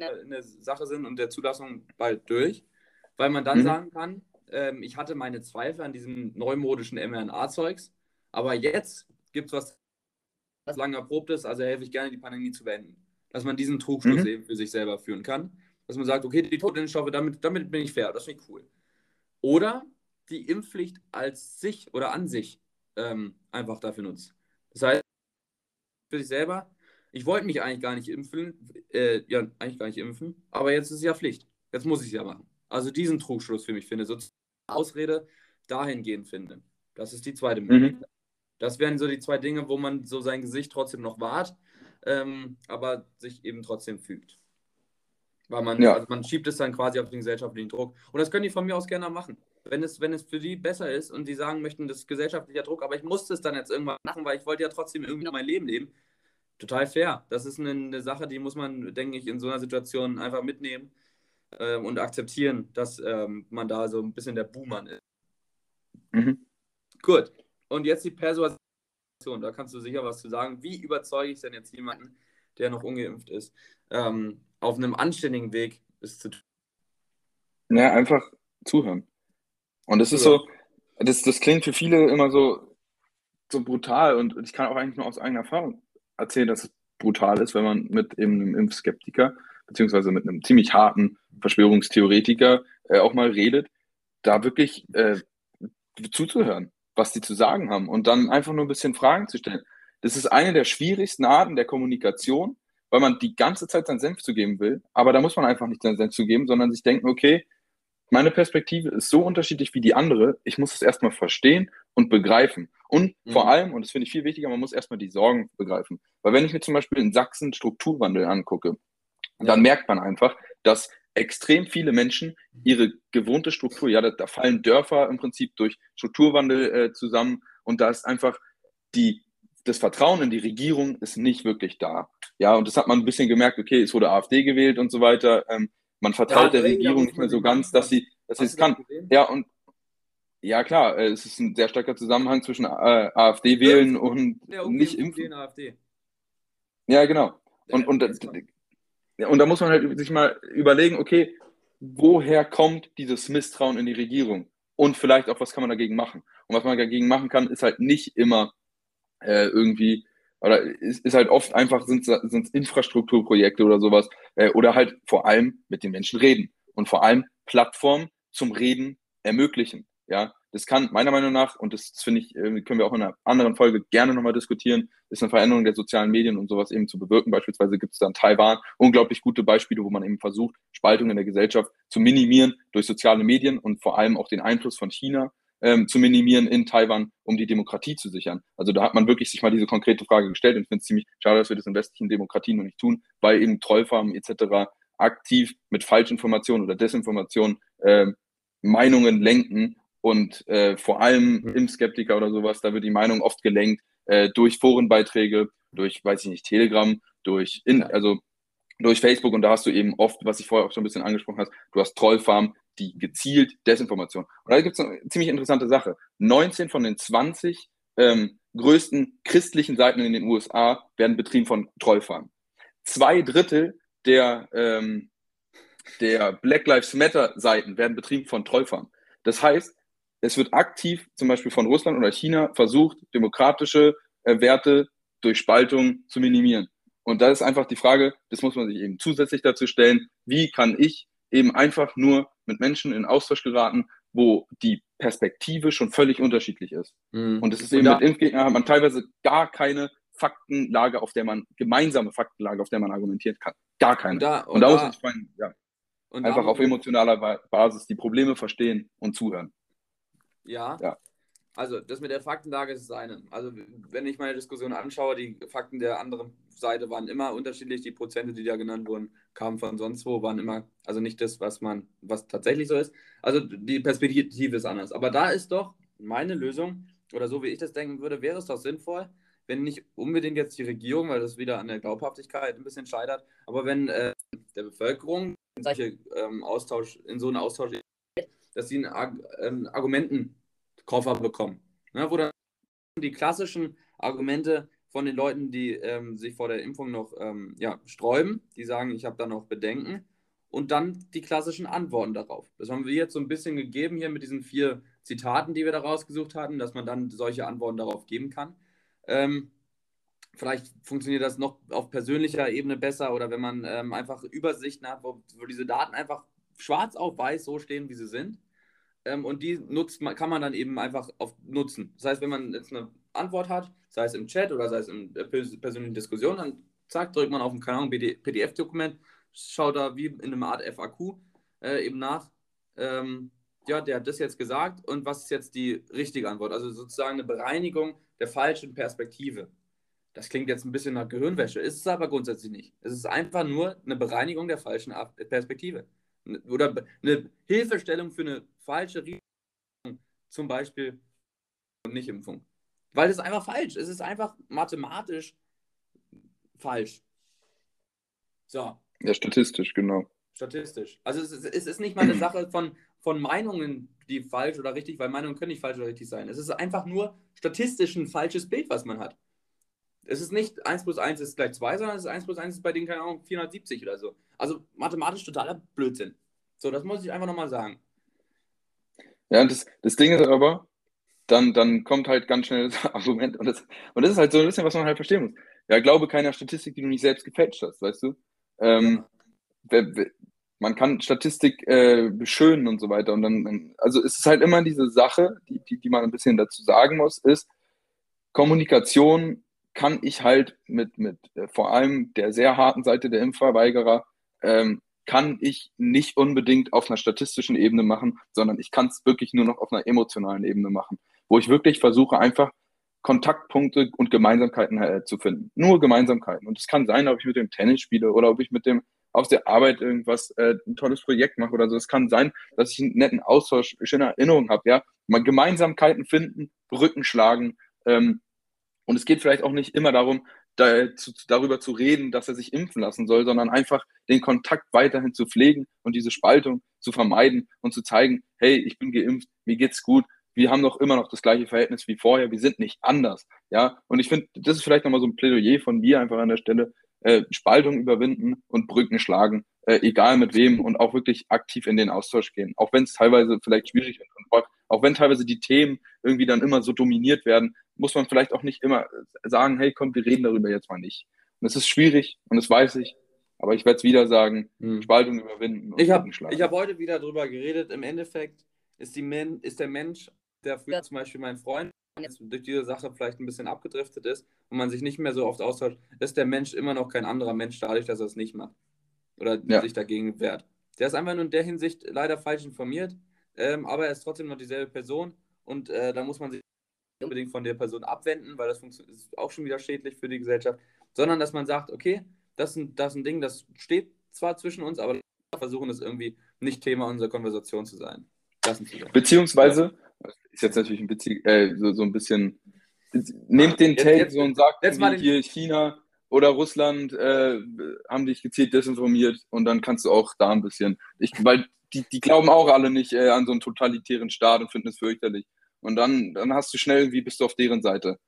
eine Sache sind und der Zulassung bald durch, weil man dann Mhm. sagen kann, ähm, ich hatte meine Zweifel an diesem neumodischen mRNA-Zeugs, aber jetzt gibt es was, was lange erprobt ist, also helfe ich gerne, die Pandemie zu beenden. Dass man diesen Trugschluss Mhm. eben für sich selber führen kann. Dass man sagt, okay, die Totimpfstoffe, damit, damit bin ich fair, das finde ich cool. Oder die Impfpflicht als sich oder an sich ähm, einfach dafür nutzt. Das heißt, für sich selber, ich wollte mich eigentlich gar nicht impfen, äh, ja, eigentlich gar nicht impfen, aber jetzt ist es ja Pflicht. Jetzt muss ich es ja machen. Also diesen Trugschluss für mich finde, so Ausrede dahingehend finde. Das ist die zweite mhm. Möglichkeit. Mhm. Das wären so die zwei Dinge, wo man so sein Gesicht trotzdem noch wahrt, ähm, aber sich eben trotzdem fügt. Weil man, ja. also man schiebt es dann quasi auf den gesellschaftlichen Druck. Und das können die von mir aus gerne machen. Wenn es, wenn es für die besser ist und die sagen möchten, das ist gesellschaftlicher Druck, aber ich musste es dann jetzt irgendwann machen, weil ich wollte ja trotzdem irgendwie mein Leben leben. Total fair. Das ist eine, eine Sache, die muss man, denke ich, in so einer Situation einfach mitnehmen ähm, und akzeptieren, dass ähm, man da so ein bisschen der Buhmann ist. Mhm. Gut. Und jetzt die Persuasion. Da kannst du sicher was zu sagen. Wie überzeuge ich denn jetzt jemanden, der noch ungeimpft ist, ähm, auf einem anständigen Weg ist zu tun? Ja, einfach zuhören. Und das ist so, das, das klingt für viele immer so, so brutal und ich kann auch eigentlich nur aus eigener Erfahrung erzählen, dass es brutal ist, wenn man mit eben einem Impfskeptiker beziehungsweise mit einem ziemlich harten Verschwörungstheoretiker äh, auch mal redet, da wirklich äh, zuzuhören, was die zu sagen haben und dann einfach nur ein bisschen Fragen zu stellen. Das ist eine der schwierigsten Arten der Kommunikation, weil man die ganze Zeit seinen Senf zugeben will. Aber da muss man einfach nicht seinen Senf zugeben, sondern sich denken, okay, meine Perspektive ist so unterschiedlich wie die andere. Ich muss es erstmal verstehen und begreifen. Und mhm. vor allem, und das finde ich viel wichtiger, man muss erstmal die Sorgen begreifen. Weil wenn ich mir zum Beispiel in Sachsen Strukturwandel angucke, ja. dann merkt man einfach, dass extrem viele Menschen ihre gewohnte Struktur, ja, da, da fallen Dörfer im Prinzip durch Strukturwandel äh, zusammen und da ist einfach die das Vertrauen in die Regierung ist nicht wirklich da. Ja, und das hat man ein bisschen gemerkt, okay, es wurde AfD gewählt und so weiter. Ähm, man vertraut ja, der Regierung nicht mehr so ganz, dass sie, dass sie es kann. Ja, und ja klar, äh, es ist ein sehr starker Zusammenhang zwischen äh, AfD wählen ja, und nicht impfen. AfD. Ja, genau. Und, und, und da muss man halt sich mal überlegen, okay, woher kommt dieses Misstrauen in die Regierung? Und vielleicht auch, was kann man dagegen machen? Und was man dagegen machen kann, ist halt nicht immer äh, irgendwie, oder ist, ist halt oft einfach, sind es Infrastrukturprojekte oder sowas, äh, oder halt vor allem mit den Menschen reden und vor allem Plattformen zum Reden ermöglichen. Ja, das kann meiner Meinung nach, und das, das finde ich, äh, können wir auch in einer anderen Folge gerne nochmal diskutieren, ist eine Veränderung der sozialen Medien und sowas eben zu bewirken. Beispielsweise gibt es da in Taiwan unglaublich gute Beispiele, wo man eben versucht, Spaltung in der Gesellschaft zu minimieren durch soziale Medien und vor allem auch den Einfluss von China ähm, zu minimieren in Taiwan, um die Demokratie zu sichern. Also da hat man wirklich sich mal diese konkrete Frage gestellt und ich finde es ziemlich schade, dass wir das in westlichen Demokratien noch nicht tun, weil eben Trollfarmen etc. aktiv mit Falschinformationen oder Desinformationen äh, Meinungen lenken und äh, vor allem mhm. im Skeptiker oder sowas, da wird die Meinung oft gelenkt äh, durch Forenbeiträge, durch, weiß ich nicht, Telegram, durch, in, also durch Facebook und da hast du eben oft, was ich vorher auch schon ein bisschen angesprochen hast, du hast Trollfarmen, die gezielt Desinformation. Und da gibt es eine ziemlich interessante Sache. 19 von den 20 ähm, größten christlichen Seiten in den USA werden betrieben von Trollfarmen. Zwei Drittel der, ähm, der Black Lives Matter Seiten werden betrieben von Trollfarmen. Das heißt, es wird aktiv zum Beispiel von Russland oder China versucht, demokratische äh, Werte durch Spaltung zu minimieren. Und da ist einfach die Frage, das muss man sich eben zusätzlich dazu stellen, wie kann ich eben einfach nur mit Menschen in Austausch geraten, wo die Perspektive schon völlig unterschiedlich ist. Mhm. Und das ist eben da, mit Impfgegnern hat man teilweise gar keine Faktenlage, auf der man, gemeinsame Faktenlage, auf der man argumentieren kann. Gar keine. Und da, und und da, muss man meinen, ja, einfach auf emotionaler Basis die Probleme verstehen und zuhören. Ja. ja. Also, das mit der Faktenlage ist das eine. Also, wenn ich meine Diskussion anschaue, die Fakten der anderen Seite waren immer unterschiedlich. Die Prozente, die da genannt wurden, kamen von sonst wo, waren immer, also nicht das, was man, was tatsächlich so ist. Also, die Perspektive ist anders. Aber da ist doch meine Lösung, oder so wie ich das denken würde, wäre es doch sinnvoll, wenn nicht unbedingt jetzt die Regierung, weil das wieder an der Glaubhaftigkeit ein bisschen scheitert, aber wenn äh, der Bevölkerung in, solche, ähm, Austausch, in so einen Austausch, dass sie einen ähm, Argumenten Koffer bekommen. Ne, wo dann die klassischen Argumente von den Leuten, die ähm, sich vor der Impfung noch ähm, ja, sträuben, die sagen, ich habe da noch Bedenken, und dann die klassischen Antworten darauf. Das haben wir jetzt so ein bisschen gegeben hier mit diesen vier Zitaten, die wir da rausgesucht hatten, dass man dann solche Antworten darauf geben kann. Ähm, vielleicht funktioniert das noch auf persönlicher Ebene besser oder wenn man ähm, einfach Übersichten hat, wo, wo diese Daten einfach schwarz auf weiß so stehen, wie sie sind ähm, und die nutzt man, kann man dann eben einfach auf nutzen. Das heißt, wenn man jetzt eine Antwort hat, sei es im Chat oder sei es in der persönlichen Diskussion, dann zack, drückt man auf ein Kanal PDF-Dokument, schaut da wie in einer Art FAQ äh, eben nach, ähm, ja, der hat das jetzt gesagt und was ist jetzt die richtige Antwort? Also sozusagen eine Bereinigung der falschen Perspektive. Das klingt jetzt ein bisschen nach Gehirnwäsche, ist es aber grundsätzlich nicht. Es ist einfach nur eine Bereinigung der falschen Perspektive. Oder eine Hilfestellung für eine falsche Richtung, zum Beispiel Nicht-Impfung. Weil das ist einfach falsch. Es ist einfach mathematisch falsch. So. Ja, statistisch, genau. Statistisch. Also es ist, es ist nicht mal eine Sache von, von Meinungen, die falsch oder richtig, weil Meinungen können nicht falsch oder richtig sein. Es ist einfach nur statistisch ein falsches Bild, was man hat. Es ist nicht 1 plus 1 ist gleich 2, sondern es ist 1 plus 1 ist bei denen, keine Ahnung, 470 oder so. Also mathematisch totaler Blödsinn. So, das muss ich einfach nochmal sagen. Ja, das, das Ding ist aber, dann, dann kommt halt ganz schnell das Argument. Und das, und das ist halt so ein bisschen, was man halt verstehen muss. Ja, glaube keiner Statistik, die du nicht selbst gefälscht hast, weißt du? Ähm, man kann Statistik äh, beschönen und so weiter. Und dann, also es ist halt immer diese Sache, die, die, die man ein bisschen dazu sagen muss, ist, Kommunikation kann ich halt mit, mit äh, vor allem der sehr harten Seite der Impfverweigerer, ähm, kann ich nicht unbedingt auf einer statistischen Ebene machen, sondern ich kann es wirklich nur noch auf einer emotionalen Ebene machen, wo ich wirklich versuche, einfach Kontaktpunkte und Gemeinsamkeiten äh, zu finden. Nur Gemeinsamkeiten. Und es kann sein, ob ich mit dem Tennis spiele oder ob ich mit dem aus der Arbeit irgendwas, äh, ein tolles Projekt mache oder so. Es kann sein, dass ich einen netten Austausch, schöne Erinnerungen habe, ja. Mal Gemeinsamkeiten finden, Brücken schlagen, ähm, und es geht vielleicht auch nicht immer darum, da, zu, darüber zu reden, dass er sich impfen lassen soll, sondern einfach den Kontakt weiterhin zu pflegen und diese Spaltung zu vermeiden und zu zeigen, hey, ich bin geimpft, mir geht's gut, wir haben doch immer noch das gleiche Verhältnis wie vorher, wir sind nicht anders. Ja, und ich finde, das ist vielleicht nochmal so ein Plädoyer von mir einfach an der Stelle, äh, Spaltung überwinden und Brücken schlagen, äh, egal mit wem und auch wirklich aktiv in den Austausch gehen. Auch wenn es teilweise vielleicht schwierig ist und auch wenn teilweise die Themen irgendwie dann immer so dominiert werden, muss man vielleicht auch nicht immer sagen, hey, komm, wir reden darüber jetzt mal nicht. Und es ist schwierig und das weiß ich, aber ich werde es wieder sagen, hm. Spaltung überwinden. ich habe hab heute wieder darüber geredet, im Endeffekt ist, die Men ist der Mensch, der früher zum Beispiel mein Freund jetzt durch diese Sache vielleicht ein bisschen abgedriftet ist und man sich nicht mehr so oft austauscht, ist der Mensch immer noch kein anderer Mensch dadurch, dass er es nicht macht oder ja. sich dagegen wehrt. Der ist einfach nur in der Hinsicht leider falsch informiert, ähm, aber er ist trotzdem noch dieselbe Person und äh, da muss man sich unbedingt von der Person abwenden, weil das ist auch schon wieder schädlich für die Gesellschaft, sondern dass man sagt, okay, das ist ein, das ist ein Ding, das steht zwar zwischen uns, aber wir versuchen es irgendwie nicht Thema unserer Konversation zu sein. Beziehungsweise, ist jetzt natürlich ein, witzig, äh, so, so ein bisschen, nehmt den Take jetzt, so und sagt, jetzt mal hier China oder Russland äh, haben dich gezielt desinformiert und dann kannst du auch da ein bisschen, ich, weil die, die glauben auch alle nicht äh, an so einen totalitären Staat und finden es fürchterlich. Und dann, dann hast du schnell irgendwie bist du auf deren Seite.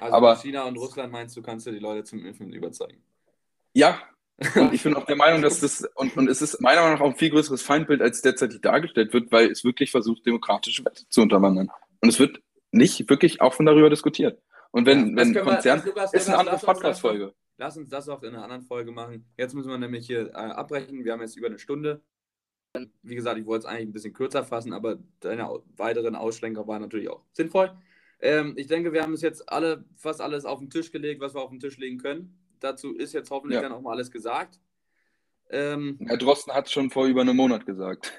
also Aber China und Russland meinst du, kannst du die Leute zum Impfen überzeugen? Ja. Und ich bin auch der Meinung, dass das, und, und es ist meiner Meinung nach auch ein viel größeres Feindbild, als derzeitig dargestellt wird, weil es wirklich versucht, demokratische Werte zu unterwandern. Und es wird nicht wirklich offen darüber diskutiert. Und wenn, ja, wenn Konzern, wir, Lukas, ist eine andere Podcast-Folge. Lass uns das auch in einer anderen Folge machen. Jetzt müssen wir nämlich hier äh, abbrechen. Wir haben jetzt über eine Stunde. Wie gesagt, ich wollte es eigentlich ein bisschen kürzer fassen, aber deine weiteren Ausschlenker waren natürlich auch sinnvoll. Ähm, ich denke, wir haben es jetzt alle, fast alles auf den Tisch gelegt, was wir auf den Tisch legen können. Dazu ist jetzt hoffentlich ja. dann auch mal alles gesagt. Ähm, Herr Drosten hat es schon vor über einem Monat gesagt.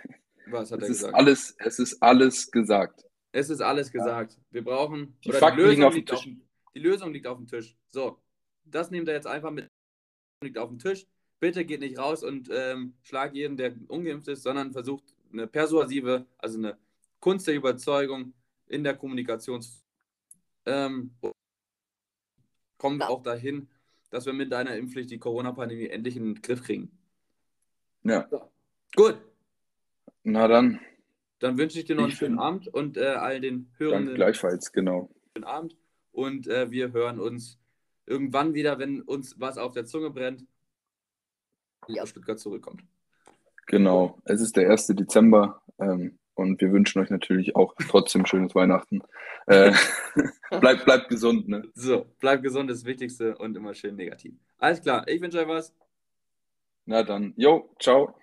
Was hat es er gesagt? Alles, es ist alles gesagt. Es ist alles gesagt. Ja. Wir brauchen. Die, Fakten die, Lösung liegen auf dem Tisch. Auf, die Lösung liegt auf dem Tisch. So, das nehmt ihr jetzt einfach mit. Liegt auf dem Tisch. Bitte geht nicht raus und ähm, schlagt jeden, der ungeimpft ist, sondern versucht eine persuasive, also eine Kunst der Überzeugung in der Kommunikation. Ähm, kommen wir auch dahin, dass wir mit deiner Impfpflicht die Corona-Pandemie endlich in den Griff kriegen. Ja. So. Gut. Na dann. Dann wünsche ich dir noch einen schönen Abend und äh, all den Hörenden. Danke gleichfalls, genau. Schönen Abend und äh, wir hören uns irgendwann wieder, wenn uns was auf der Zunge brennt, die aus Stuttgart zurückkommt. Genau, es ist der 1. Dezember ähm, und wir wünschen euch natürlich auch trotzdem schönes Weihnachten. Äh, bleibt, bleibt gesund, ne? So, bleibt gesund, das Wichtigste und immer schön negativ. Alles klar, ich wünsche euch was. Na dann, jo, ciao.